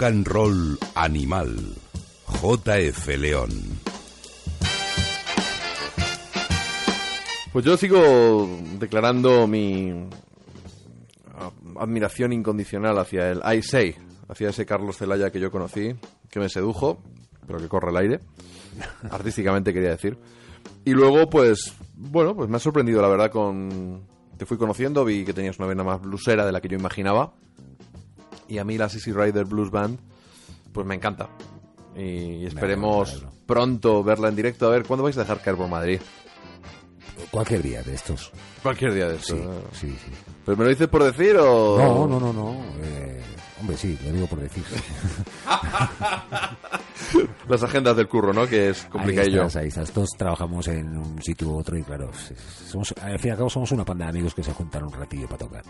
Rock and Roll Animal. JF León. Pues yo sigo declarando mi ah, admiración incondicional hacia el I Say, hacia ese Carlos Celaya que yo conocí, que me sedujo, pero que corre el aire, artísticamente quería decir. Y luego, pues, bueno, pues me ha sorprendido, la verdad, con... Te fui conociendo, vi que tenías una vena más bluesera de la que yo imaginaba. Y a mí la Sissy Rider Blues Band, pues me encanta. Y esperemos pronto verla en directo. A ver, ¿cuándo vais a dejar caer por Madrid? Cualquier día de estos. Cualquier día de esto. Sí, ¿no? sí, sí. ¿Pero me lo dices por decir o...? No, no, no, no. eh, hombre, sí, lo digo por decir. Las agendas del curro, ¿no? Que es Ahí complicadillo. estás, ahí estás. Todos trabajamos en un sitio u otro y claro, somos, al fin y al cabo somos una panda de amigos que se juntan un ratillo para tocar.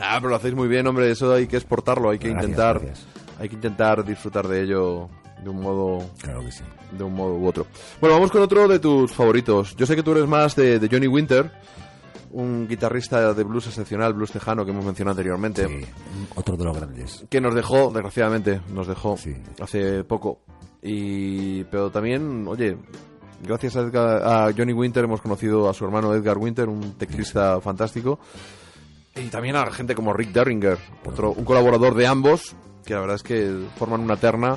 Ah, pero lo hacéis muy bien, hombre. Eso hay que exportarlo. Hay que Gracias, intentar... gracias. Hay que intentar disfrutar de ello de un modo... Claro que sí. De un modo u otro. Bueno, vamos con otro de tus favoritos. Yo sé que tú eres más de, de Johnny Winter, un guitarrista de blues excepcional, blues tejano que hemos mencionado anteriormente. Sí, otro de los grandes. que nos dejó, desgraciadamente, nos dejó Sí. hace poco. Y pero también, oye, gracias a, Edgar- a Johnny Winter hemos conocido a su hermano Edgar Winter, un teclista fantástico. Y también a gente como Rick Derringer, otro, un colaborador de ambos, que la verdad es que forman una terna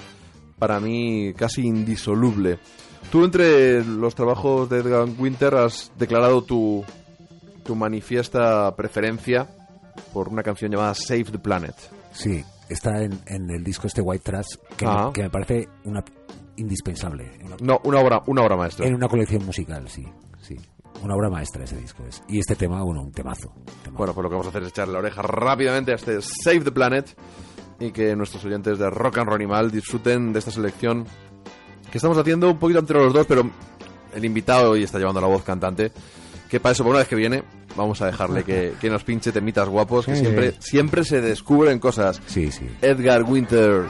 para mí casi indisoluble. Tú entre los trabajos de Edgar Winter has declarado tu, tu manifiesta preferencia por una canción llamada Save the Planet. Sí, está en, en el disco este White Trash que, me, que me parece una indispensable. Una- No, una obra, una obra maestra. en una colección musical, sí, sí. Una obra maestra ese disco es. Y este tema, bueno, un temazo. temazo. Bueno, pues lo que vamos a hacer es echarle la oreja rápidamente a este Save the Planet y que nuestros oyentes de Rock and Roll Animal disfruten de esta selección que estamos haciendo un poquito entre los dos, pero el invitado hoy está llevando la voz cantante. Que para eso, por una vez que viene, vamos a dejarle que, que nos pinche temitas guapos, que Sí. siempre, siempre se descubren cosas. Sí, sí. Edgar Winter,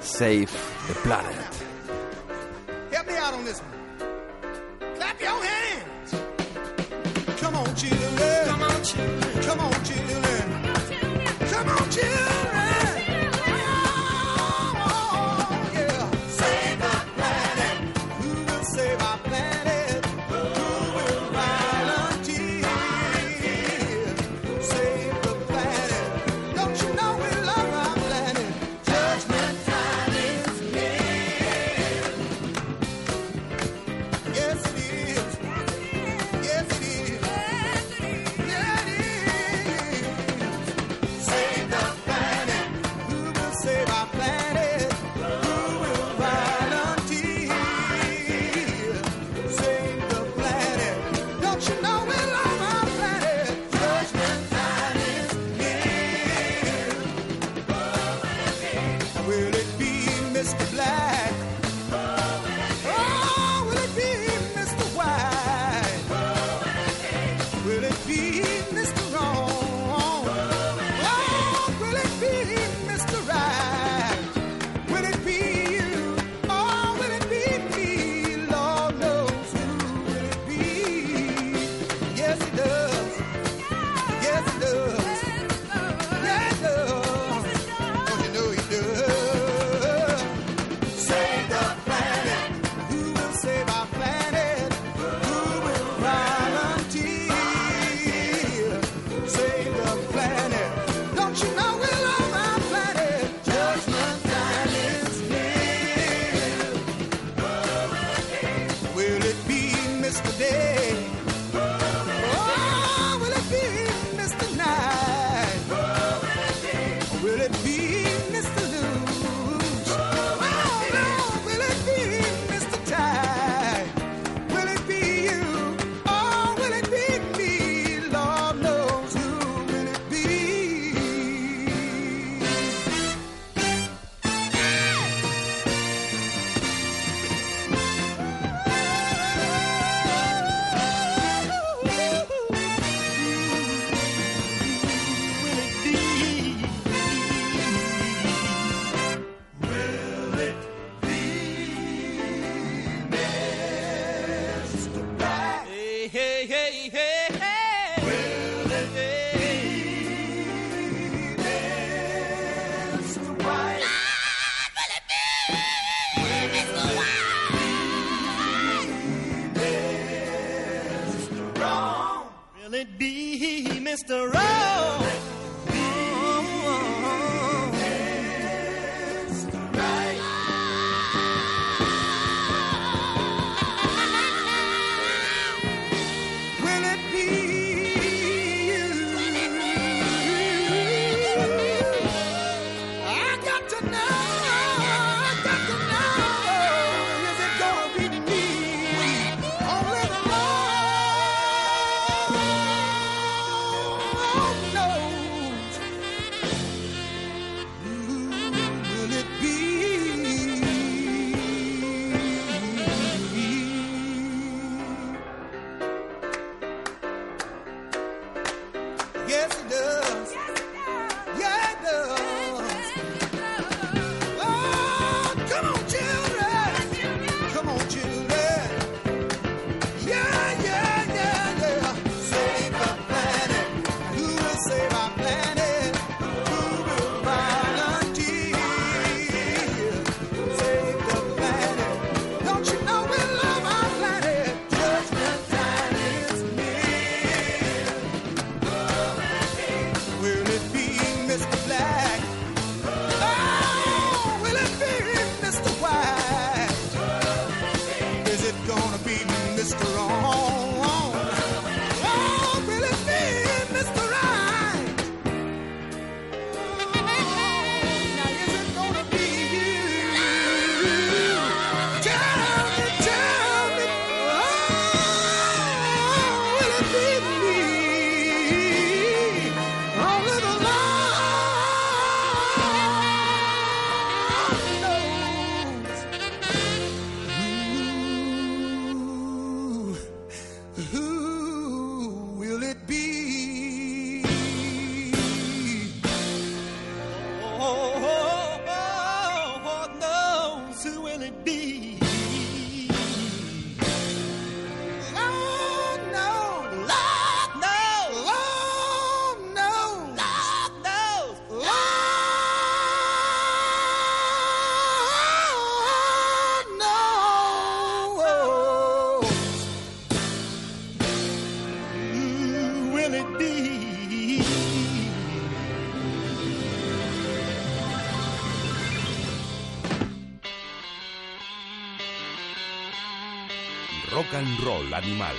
Save the Planet. Yes, it does. Animal.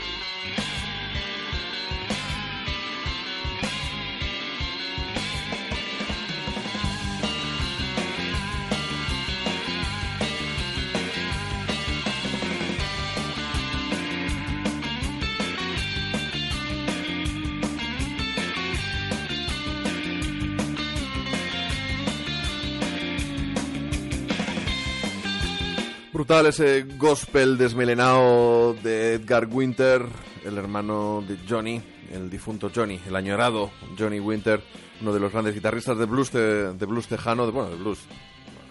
Brutal ese gospel desmelenado de Edgar Winter, el hermano de Johnny, el difunto Johnny, el añorado Johnny Winter, uno de los grandes guitarristas de blues, de, blues tejano, de, bueno, de blues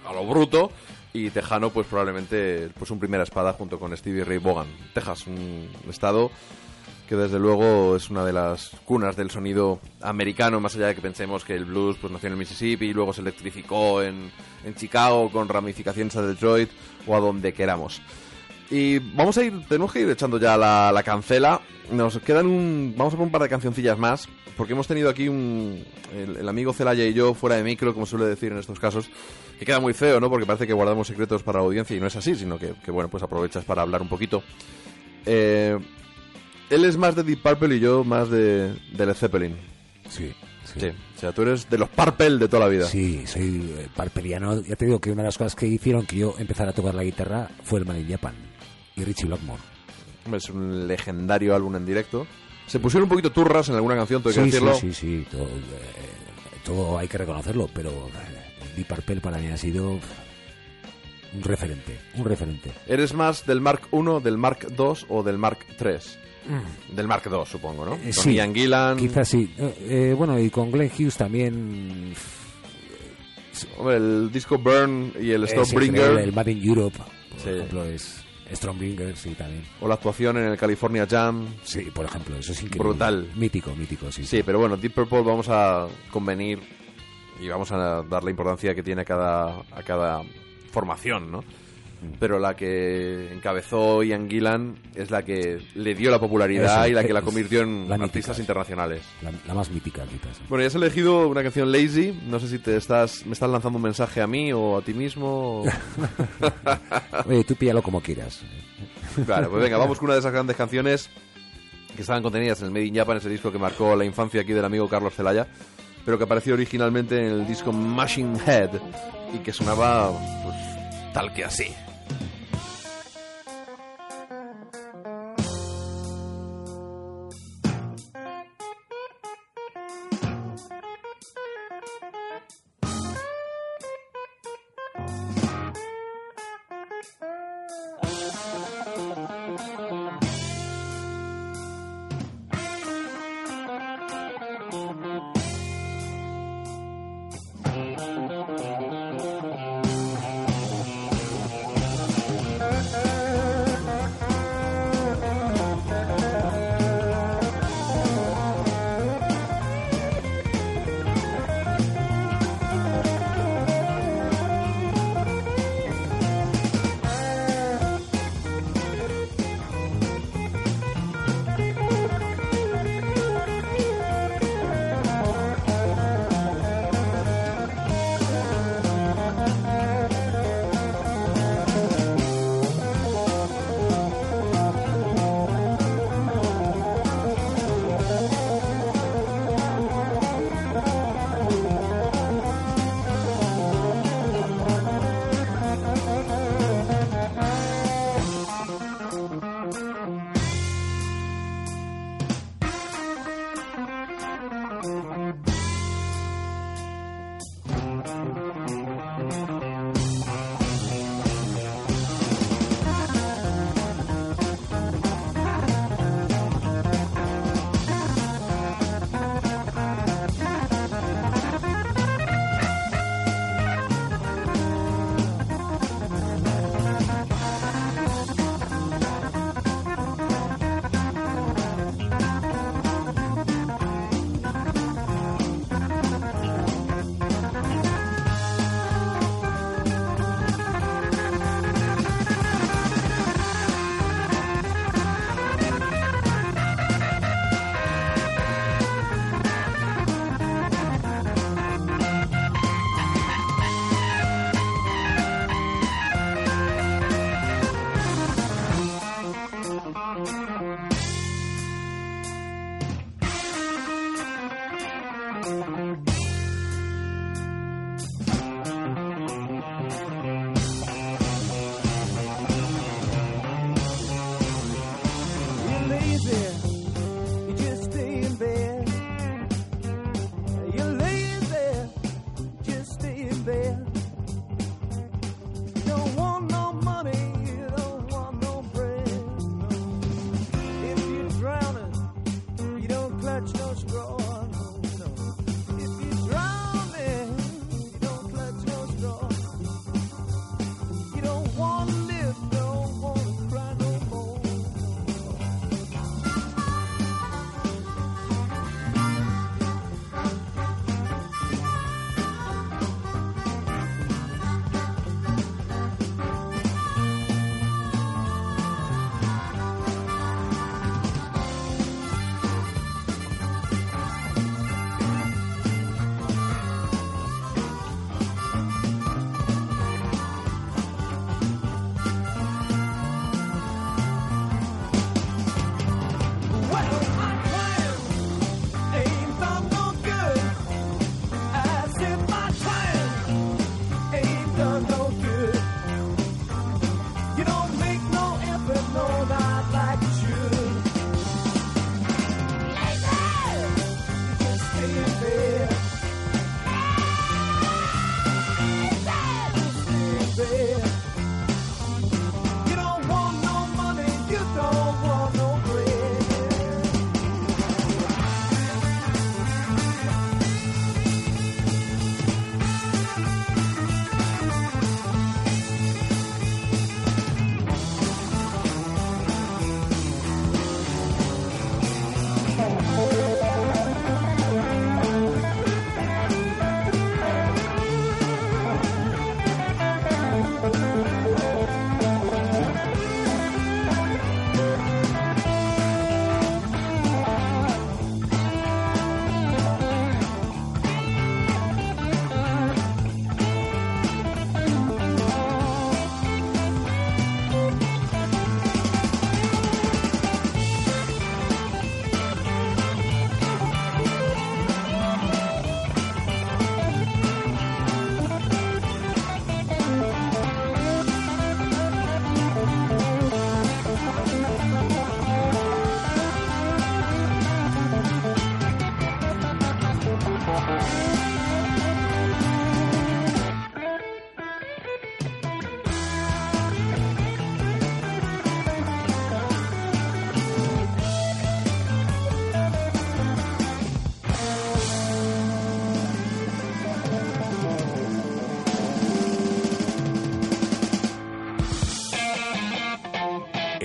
a lo bruto, y tejano pues probablemente pues un primera espada junto con Stevie Ray Vaughan. Texas, un estado que desde luego es una de las cunas del sonido americano, más allá de que pensemos que el blues pues nació en el Mississippi y luego se electrificó en, en Chicago con ramificaciones a Detroit o a donde queramos. Y vamos a ir, tenemos que ir echando ya la, la cancela. Nos quedan un. Vamos a poner un par de cancioncillas más. Porque hemos tenido aquí un. El, el amigo Celaya y yo, fuera de micro, como suele decir en estos casos. Que queda muy feo, ¿no? Porque parece que guardamos secretos para la audiencia y no es así, sino que, que, bueno, pues aprovechas para hablar un poquito. Eh, él es más de Deep Purple y yo más de, de Led Zeppelin. Sí, sí. Sí. O sea, tú eres de los Purple de toda la vida. Sí, soy eh, parpeliano. Ya te digo que una de las cosas que hicieron que yo empezara a tocar la guitarra fue el Man in Japan y Richie Blackmore. Hombre, Es un legendario álbum en directo. Se pusieron un poquito turras en alguna canción, tengo que Sí, decirlo. sí, sí, sí, todo, eh, todo hay que reconocerlo, pero eh, Deep Purple para mí ha sido un referente, un referente. ¿Eres más del Mark 1, del Mark 2 o del Mark 3? Del Mark 2, supongo, ¿no? Eh, sí, Ian Gillan. Quizás sí. Eh, eh, bueno, y con Glenn Hughes también. Hombre, el disco Burn y el Stormbringer. El Mad in Europe, por Sí. ejemplo, es Stormbringer, sí, también. O la actuación en el California Jam. Sí, por ejemplo, eso es increíble. Brutal. Mítico, mítico, sí. Sí, pero bueno, Deep Purple vamos a convenir y vamos a dar la importancia que tiene a cada, a cada formación, ¿no? Pero la que encabezó Ian Gillan es la que le dio la popularidad Eso, y la que la convirtió en la mítica. artistas internacionales. La, la más mítica, quizás. Bueno, ya has elegido una canción Lazy. No sé si te estás, me estás lanzando un mensaje a mí o a ti mismo. o- Oye, tú píllalo como quieras. Claro, pues venga, vamos con una de esas grandes canciones que estaban contenidas en el Made in Japan, ese disco que marcó la infancia aquí del amigo Carlos Celaya, pero que apareció originalmente en el disco Machine Head y que sonaba pues, tal que así.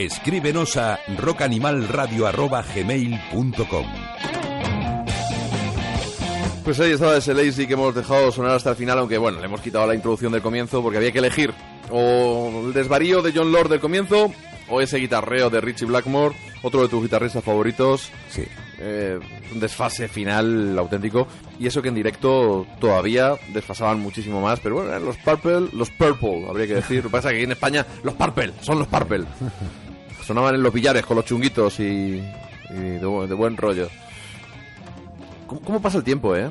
Escríbenos a rockanimalradio.gmail.com Pues ahí estaba ese Lazy que hemos dejado sonar hasta el final, aunque bueno, le hemos quitado la introducción del comienzo porque había que elegir o el desvarío de John Lord del comienzo o ese guitarreo de Richie Blackmore, otro de tus guitarristas favoritos. Sí. Eh, un desfase final auténtico y eso que en directo todavía desfasaban muchísimo más pero bueno los Purple los Purple habría que decir lo que pasa es que aquí en España los Purple son los Purple sonaban en los billares con los chunguitos y, y de, bu- de buen rollo ¿Cómo, cómo pasa el tiempo eh?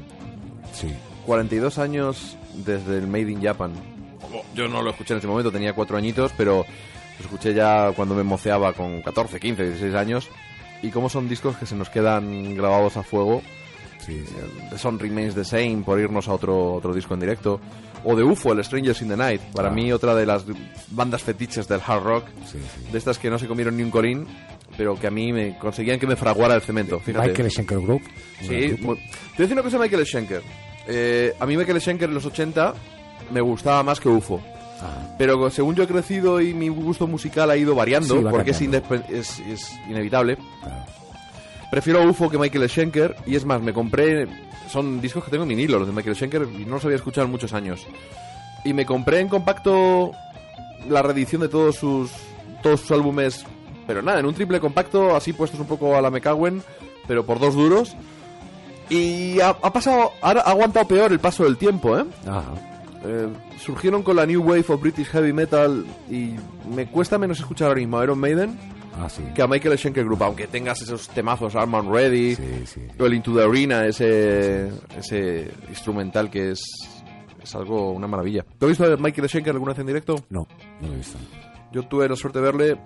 Sí. 42 años desde el Made in Japan Como yo no lo escuché en ese momento tenía cuatro añitos pero lo escuché ya cuando me moceaba con 14 15 16 años y cómo son discos que se nos quedan grabados a fuego Sí, sí. The Sun Remains the Same por irnos a otro, otro disco en directo. O de UFO, el Strangers in the Night. Para Ah. mí, otra de las bandas fetiches del hard rock. Sí, sí. De estas que no se comieron ni un colín, pero que a mí me conseguían que me fraguara el cemento. Fíjate. Michael Schenker Group. Sí, te voy a decir una cosa de Michael Schenker. Eh, a mí Michael Schenker en los 80 me gustaba más que UFO. Ah, Pero según yo he crecido y mi gusto musical ha ido variando, Sí, porque es, es, es inevitable, claro. Prefiero UFO que Michael Schenker y es más, me compré son discos que tengo en vinilo, los de Michael Schenker y no los había escuchado en muchos años. Y me compré en compacto la reedición de todos sus todos sus álbumes, pero nada, en un triple compacto así puestos un poco a la McCowen, pero por dos duros. Y ha, ha pasado, ahora ha aguantado peor el paso del tiempo, ¿eh? Ajá. Eh, surgieron con la New Wave of British Heavy Metal y me cuesta menos escuchar ahora mismo a Iron Maiden Ah, sí. que a Michael Schenker Group, aunque tengas esos temazos Armand Ready Sí, sí. o el Into the Arena, ese, ese instrumental que es, es algo, una maravilla. ¿Tú has visto a Michael Schenker alguna vez en directo? No, no lo he visto. Yo tuve la suerte de verle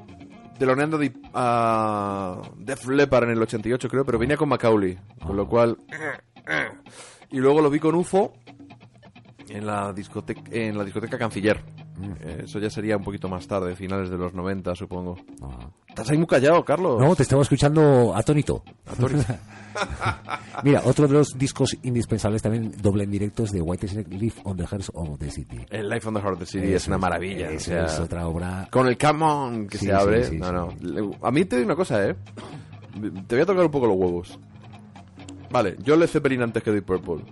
teloneando di- a Def Leppard en el 88 creo, pero venía con Macaulay, con lo cual... Y luego lo vi con UFO en la discoteca, en la discoteca Canciller. Eh, Eso ya sería un poquito más tarde, finales de los 90 supongo. Ajá. Estás ahí muy callado, Carlos. No, te estaba escuchando atónito. Mira, otro de los discos indispensables también doble en directo es de White Snake Leaf on the Hearts of the City. El Life on the Heart of the City es una maravilla. o sea, es otra obra. Con el Come On que Sí, se abre. sí, no, sí. no. Le- A mí te digo una cosa, ¿eh? Te voy a tocar un poco los huevos. Vale, yo Led Zeppelin antes que Deep Purple.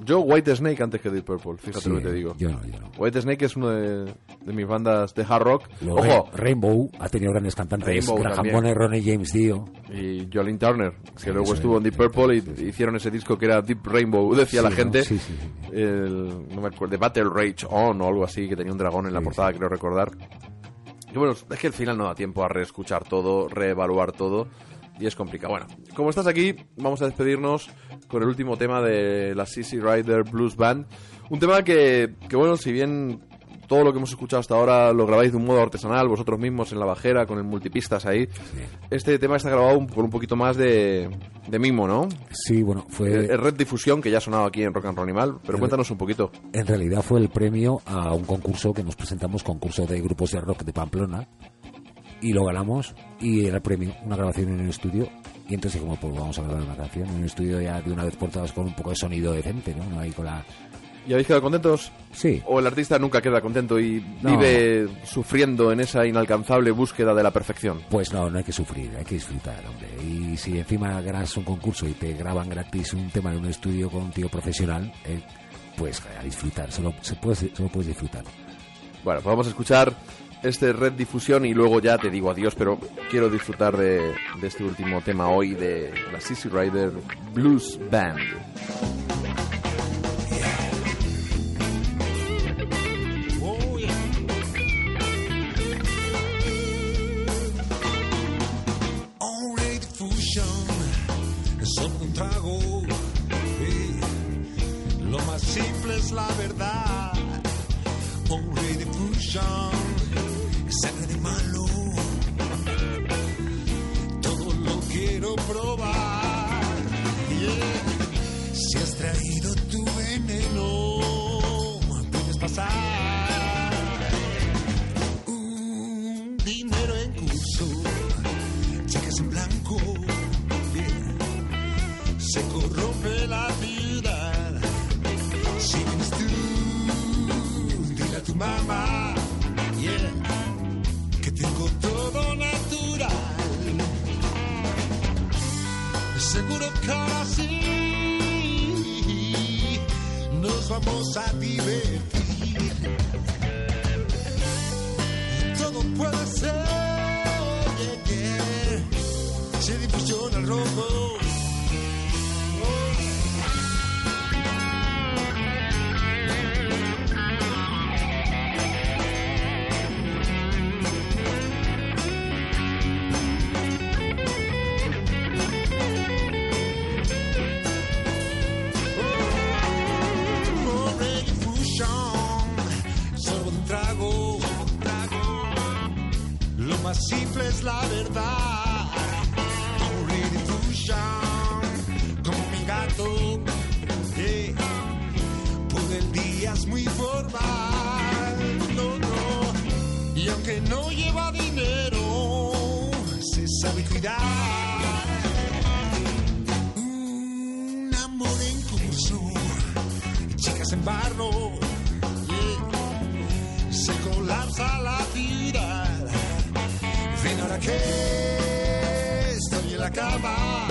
Yo White Snake antes que Deep Purple, fíjate Sí, lo que te digo. Yo no, yo no. White Snake es una de, de mis bandas de hard rock. Lo- Ojo, Rainbow ha tenido grandes cantantes. Rainbow Graham. Bonner, Ronnie James Dio. y Jolene Turner, que Sí, luego estuvo es. en Deep Purple y hicieron ese disco que era Deep Rainbow, decía la gente. Sí, sí, sí. el, no me acuerdo, de Battle Rage On o algo así, que tenía un dragón en la portada, creo recordar. Y bueno, es que al final no da tiempo a reescuchar todo, reevaluar todo, y es complicado. Bueno, como estás aquí, vamos a despedirnos con el último tema de la CC Rider Blues Band. Un tema que, que bueno, si bien todo lo que hemos escuchado hasta ahora lo grabáis de un modo artesanal, vosotros mismos en la bajera, con el multipistas ahí, este tema está grabado un- con un poquito más de, de mimo, ¿no? Sí, bueno, fue. Es Red Difusión, que ya ha sonado aquí en Rock and Roll Animal, pero Eh, cuéntanos un poquito. En realidad fue el premio a un concurso que nos presentamos, concurso de grupos de rock de Pamplona, y lo ganamos, y era el premio, una grabación en un estudio, y entonces como pues vamos a grabar una canción en un estudio ya de una vez por todas con un poco de sonido decente, ¿no? No ahí con la... ¿Y habéis quedado contentos? Sí, ¿O el artista nunca queda contento y No. vive sufriendo en esa inalcanzable búsqueda de la perfección? pues no, no hay que sufrir, hay que disfrutar, hombre. Y si encima ganas un concurso y te graban gratis un tema en un estudio con un tío profesional, eh, pues a disfrutar, solo, se puede, solo puedes disfrutar. Bueno, pues vamos a escuchar este Red Difusión y luego ya te digo adiós, pero quiero disfrutar de, este último tema hoy de la CC Rider Blues Band. Difusión es probar. Si has traído tu veneno, puedes pasar un dinero en curso, cheques en blanco, se corrompe la vida. Si vienes tú, dile a tu mamá, seguro que ahora nos vamos a divertir. Todo puede ser, yeah, se difusiona el rojo. Simple es la verdad. Fusion, como mi gato. Por el día es muy formal. No, no. Y aunque no lleva dinero, se sabe cuidar. Un amor en curso chicas en barro. Se colapsa la vida. Que estoy en la cama,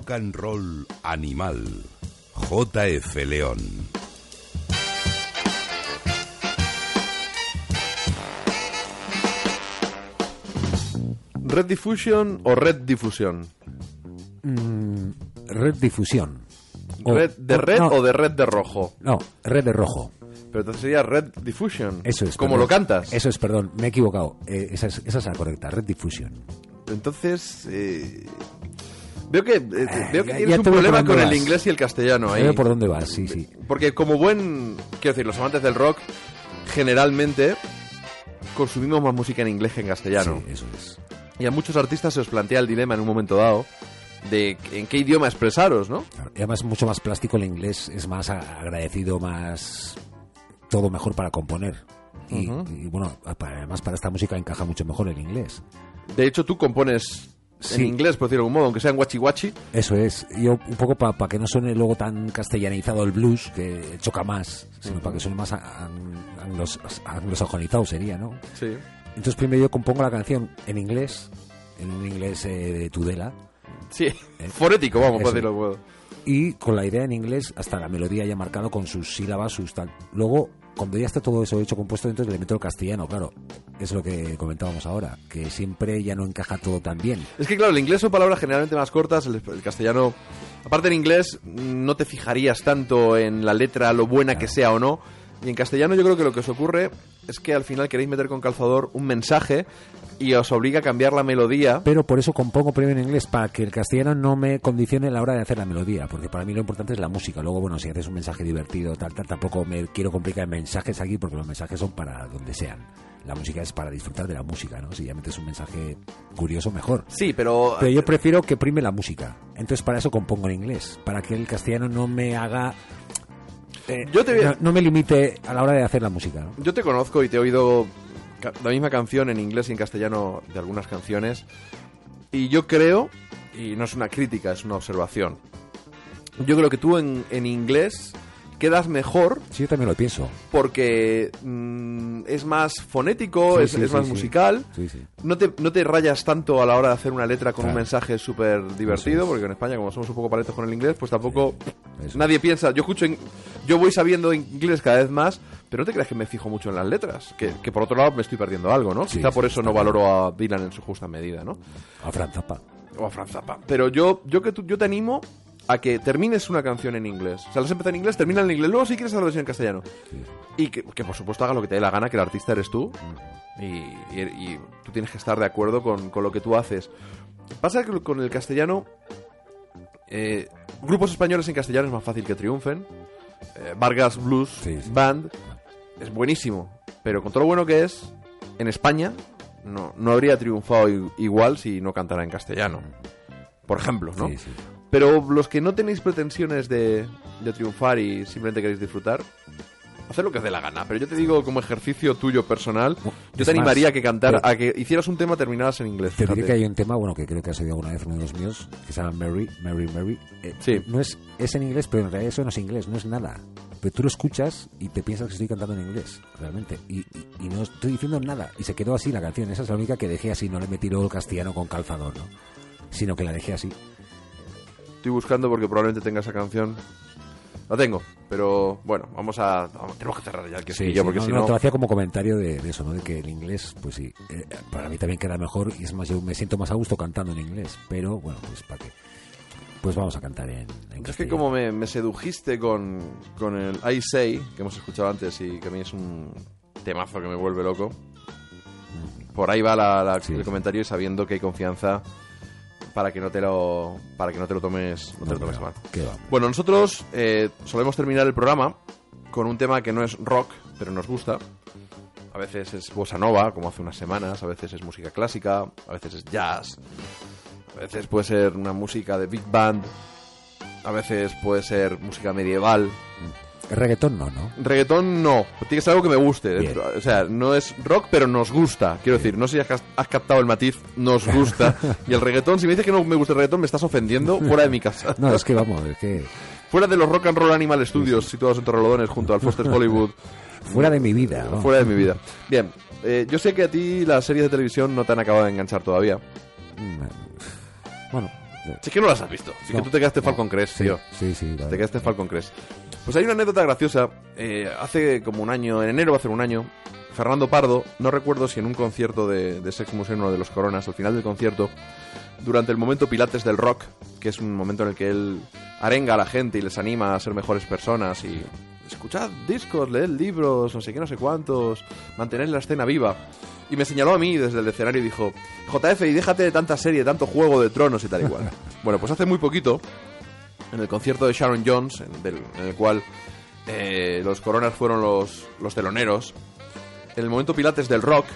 Rock and Roll Animal. JF León. ¿Red Diffusion o Red Difusión? Mm, red difusión. O- ¿Red de red no, o de red de rojo? No, red de rojo. Pero entonces sería Red Diffusion. Eso es. Como perdón. lo cantas. Eso es, perdón, me he equivocado. Eh, esa, es, esa es la correcta, red difusión. Entonces, eh, veo que, eh, veo que ya- tienes ya un problema con el vas. inglés y el castellano ahí. Veo por dónde vas, sí, sí. Porque como buen, quiero decir, los amantes del rock, generalmente consumimos más música en inglés que en castellano. Sí, eso es. Y a muchos artistas se os plantea el dilema en un momento dado de en qué idioma expresaros, ¿no? Claro, Y además es mucho más plástico el inglés, es más agradecido, más todo mejor para componer. Y, y, bueno, para- además para esta música encaja mucho mejor el inglés. De hecho, tú compones Sí. en inglés, por decirlo de algún modo, aunque sea en guachi guachi. Eso es. Yo un poco para que no suene luego tan castellanizado el blues, que choca más, sino para que suene más anglosajonizado sería, ¿no? Sí. Entonces primero yo compongo la canción en inglés, en un inglés eh, de Tudela, Sí, fonético, vamos, por decirlo de algún modo. y con la idea en inglés hasta la melodía ya marcado con sus sílabas, sus tal. Luego, cuando ya está todo eso hecho, compuesto, entonces le meto el castellano, claro. Es lo que comentábamos ahora, que siempre ya no encaja todo tan bien. Es que claro, el inglés son palabras generalmente más cortas, el, el castellano... Aparte en inglés no te fijarías tanto en la letra, lo buena que sea o no. Y en castellano yo creo que lo que os ocurre es que al final queréis meter con calzador un mensaje y os obliga a cambiar la melodía. Pero por eso compongo primero en inglés, para que el castellano no me condicione a la hora de hacer la melodía, porque para mí lo importante es la música. Luego, bueno, si haces un mensaje divertido, tal, tal, tampoco me quiero complicar mensajes aquí, porque los mensajes son para donde sean. La música es para disfrutar de la música, ¿no? Si ya metes un mensaje curioso, mejor. Sí, pero... Pero yo prefiero que prime la música. Entonces, para eso compongo en inglés, para que el castellano no me haga... eh, Yo te no, no me limite a la hora de hacer la música. ¿no? Yo te conozco y te he oído la misma canción en inglés y en castellano de algunas canciones. Y yo creo, y no es una crítica, es una observación. Yo creo que tú en, en inglés quedas mejor Sí, yo también lo pienso. porque mm, es más fonético, Sí, es, sí, es sí, más musical. No te, no te rayas tanto a la hora de hacer una letra con un mensaje súper divertido, porque en España, como somos un poco paletos con el inglés, pues tampoco nadie piensa. Yo escucho, yo voy sabiendo inglés cada vez más, pero no te creas que me fijo mucho en las letras, que, que por otro lado me estoy perdiendo algo, ¿no? Quizá por eso no valoro a Dylan en su justa medida, ¿no? A Fran Zappa. O a Franz Zappa. Pero yo, yo que tú- yo te animo a que termines una canción en inglés. O sea, las empezado en inglés, termina en inglés, luego si quieres hacer la versión en castellano. Y que, que, por supuesto haga lo que te dé la gana, que el artista eres tú. Y, y- y tú tienes que estar de acuerdo con, con lo que tú haces. Pasa que con el castellano, eh, grupos españoles en castellano es más fácil que triunfen. Eh, Vargas Blues Sí, sí. Band es buenísimo. Pero con todo lo bueno que es, en España no, no habría triunfado igual si no cantara en castellano. Por ejemplo, ¿no? Sí, sí. Pero los que no tenéis pretensiones de, de triunfar y simplemente queréis disfrutar, haced lo que os dé la gana. Pero yo te digo, como ejercicio tuyo personal, yo es te animaría más, a que cantar, a que hicieras un tema terminadas en inglés. Te diré que hay un tema, bueno, que creo que has oído alguna vez uno de los míos, que se llama Mary, Mary, Mary. Eh, Sí. No es, es en inglés, pero en realidad eso no es inglés, no es nada. Pero tú lo escuchas y te piensas que estoy cantando en inglés, realmente. Y, y- y no estoy diciendo nada. Y se quedó así la canción. Esa es la única que dejé así, no le metí luego el castellano con calzador, ¿no? Sino que la dejé así. Estoy buscando porque probablemente tenga esa canción. La tengo, pero bueno, vamos a. vamos- tenemos que cerrar ya el que Sí, sí, porque no, si no, no. te lo hacía como comentario de, de eso, ¿no? De que el inglés, pues sí, eh, para mí también queda mejor y es más, yo me siento más a gusto cantando en inglés, pero bueno, pues para qué. Pues vamos a cantar en, en Es que como me, me sedujiste con, con el I Say, que hemos escuchado antes y que a mí es un temazo que me vuelve loco, por ahí va la- la- Sí. el comentario y sabiendo que hay confianza para que no te lo, para que no te lo tomes, no te lo No, tomes no, mal. Bueno, nosotros eh, solemos terminar el programa con un tema que no es rock, pero nos gusta. A veces es bossa nova, como hace unas semanas, a veces es música clásica, a veces es jazz, a veces puede ser una música de big band, a veces puede ser música medieval. El reggaetón no, ¿no? Reggaetón no, tiene que ser algo que me guste. Bien. O sea, no es rock, pero nos gusta. Quiero decir, no sé si has captado el matiz, nos gusta. y el reggaetón, si me dices que no me gusta el reggaetón, me estás ofendiendo fuera de mi casa. No, es que vamos, es que Fuera de los Rock and Roll Animal Studios situados en Torrelodones junto al Foster Hollywood. fuera de mi vida. ¿no? fuera de mi vida. Bien, eh, yo sé que a ti las series de televisión no te han acabado de enganchar todavía. Mm, Bueno, Si es que no las has visto. Si es No, que tú te quedaste no, Falcon Crest, sí, tío. sí, sí, Te quedaste Falcon Crest. Pues hay una anécdota graciosa. eh, hace como un año, en enero va a hacer un año, Fernando Pardo, no recuerdo si en un concierto de, de Sex Museum o de los Coronas, al final del concierto, durante el momento Pilates del Rock, que es un momento en el que él arenga a la gente y les anima a ser mejores personas y escuchad discos, leed libros, no sé qué, no sé cuántos, mantener la escena viva. Y me señaló a mí desde el escenario y dijo, JF, y déjate de tanta serie, tanto juego de tronos y tal igual. bueno, pues hace muy poquito, en el concierto de Sharon Jones, en, del- en el cual eh, los coronas fueron los, los teloneros, en el momento Pilates del rock,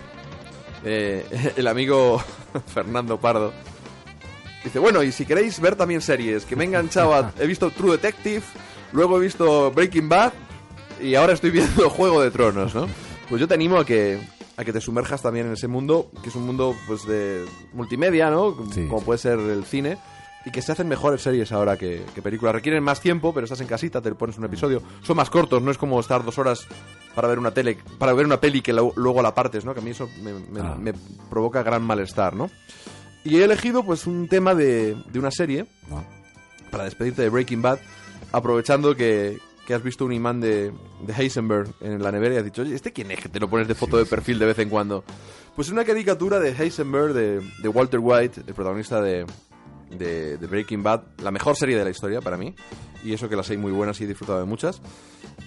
eh, el amigo Fernando Pardo dice, bueno, y si queréis ver también series, que me he enganchado a... He visto True Detective, luego he visto Breaking Bad y ahora estoy viendo Juego de Tronos, ¿no? Pues yo te animo a que a que te sumerjas también en ese mundo, que es un mundo pues de multimedia, ¿no? Sí. Como puede ser el cine. Y que se hacen mejores series ahora que, que películas. Requieren más tiempo, pero estás en casita, te pones un episodio. Son más cortos, no es como estar dos horas para ver una tele, para ver una peli que lo- luego la partes, ¿no? Que a mí eso me, me- Ah. me provoca gran malestar, ¿no? Y he elegido pues un tema de, de una serie ¿no? para despedirte de Breaking Bad, aprovechando que, que has visto un imán de, de Heisenberg en la nevera y has dicho, oye, ¿este quién es que te lo pones de foto de perfil de vez en cuando? Pues es una caricatura de Heisenberg, de, de Walter White, el protagonista de, de, de Breaking Bad, la mejor serie de la historia para mí, y eso que las hay muy buenas y he disfrutado de muchas.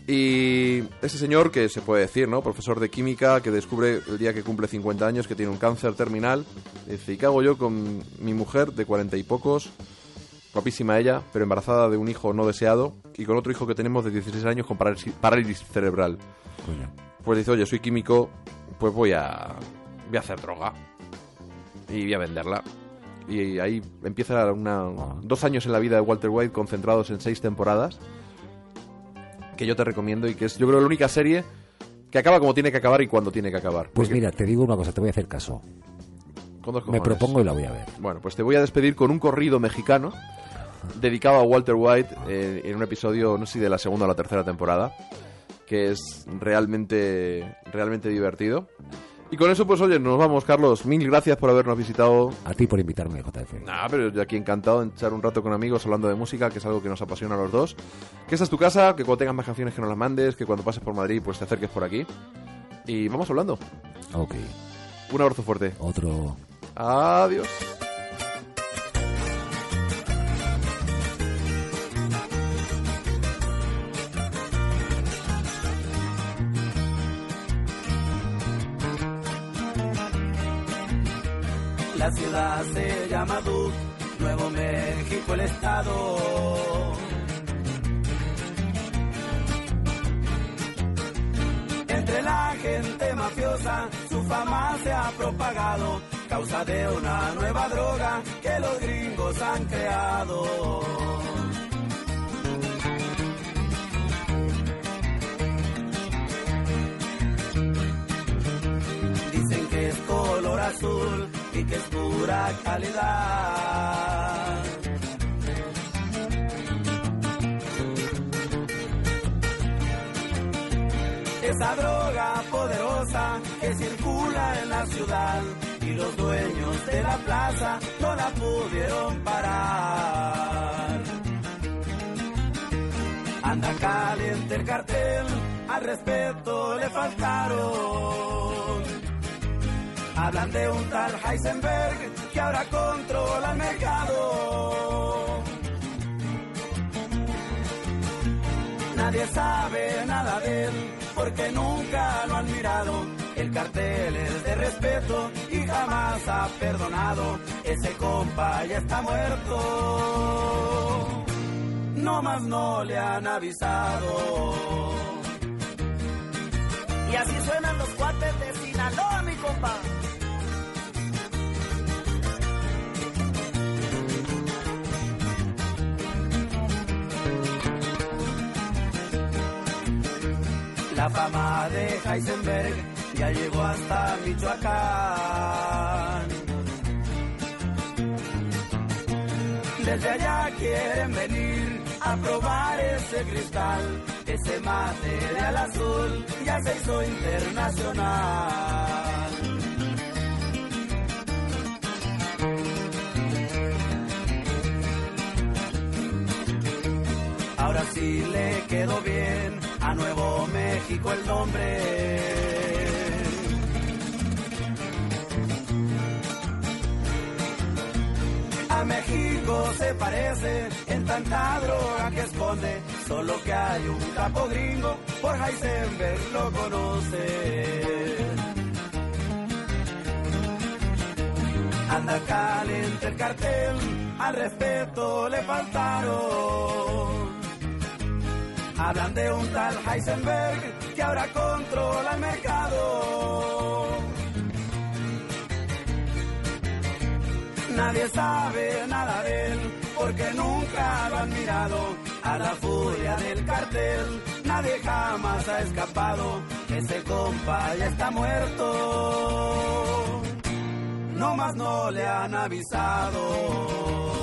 Y ese señor, que se puede decir, ¿no? Profesor de química, que descubre el día que cumple 50 años que tiene un cáncer terminal. Dice, ¿y qué hago yo con mi mujer de 40 y pocos? Guapísima ella, pero embarazada de un hijo no deseado. Y con otro hijo que tenemos de 16 años con parálisis, parálisis cerebral. Coño. Pues dice, oye, soy químico, pues voy a, voy a hacer droga. Y voy a venderla. Y ahí empieza una, dos años en la vida de Walter White concentrados en seis temporadas. Que yo te recomiendo y que es, yo creo, la única serie que acaba como tiene que acabar y cuando tiene que acabar. Pues Porque- mira, te digo una cosa, te voy a hacer caso. Me propongo y la voy a ver. Bueno, pues te voy a despedir con un corrido mexicano dedicado a Walter White eh, en un episodio, no sé si de la segunda o la tercera temporada, que es realmente, realmente divertido. Y con eso, pues oye, nos vamos, Carlos. Mil gracias por habernos visitado. A ti por invitarme, JF. Nada, pero yo aquí encantado de echar un rato con amigos hablando de música, que es algo que nos apasiona a los dos. Que esta es tu casa, que cuando tengas más canciones que nos las mandes, que cuando pases por Madrid, pues te acerques por aquí. Y vamos hablando. Ok, Un abrazo fuerte. otro... Adiós. La ciudad se llama Duke, Nuevo México el estado. Entre la gente mafiosa su fama se ha propagado, causa de una nueva droga que los gringos han creado. Dicen que es color azul que es pura calidad. Esa droga poderosa que circula en la ciudad y los dueños de la plaza no la pudieron parar. Anda caliente el cartel, al respeto le faltaron. Hablan de un tal Heisenberg que ahora controla el mercado. Nadie sabe nada de él porque nunca lo han mirado. El cartel es de respeto y jamás ha perdonado. Ese compa ya está muerto. No más no le han avisado. Y así suenan los cuates de Sinaloa, mi compa. La fama de Heisenberg ya llegó hasta Michoacán. Desde allá quieren venir a probar ese cristal, ese material azul ya se hizo internacional. Ahora sí le quedó bien a Nuevo México el nombre. A México se parece en tanta droga que esconde, solo que hay un capo gringo, por Heisenberg lo conoce. Anda caliente el cartel, al respeto le faltaron. Hablan de un tal Heisenberg que ahora controla el mercado. Nadie sabe nada de él porque nunca lo han mirado. A la furia del cartel nadie jamás ha escapado. Ese compa ya está muerto. No más no le han avisado.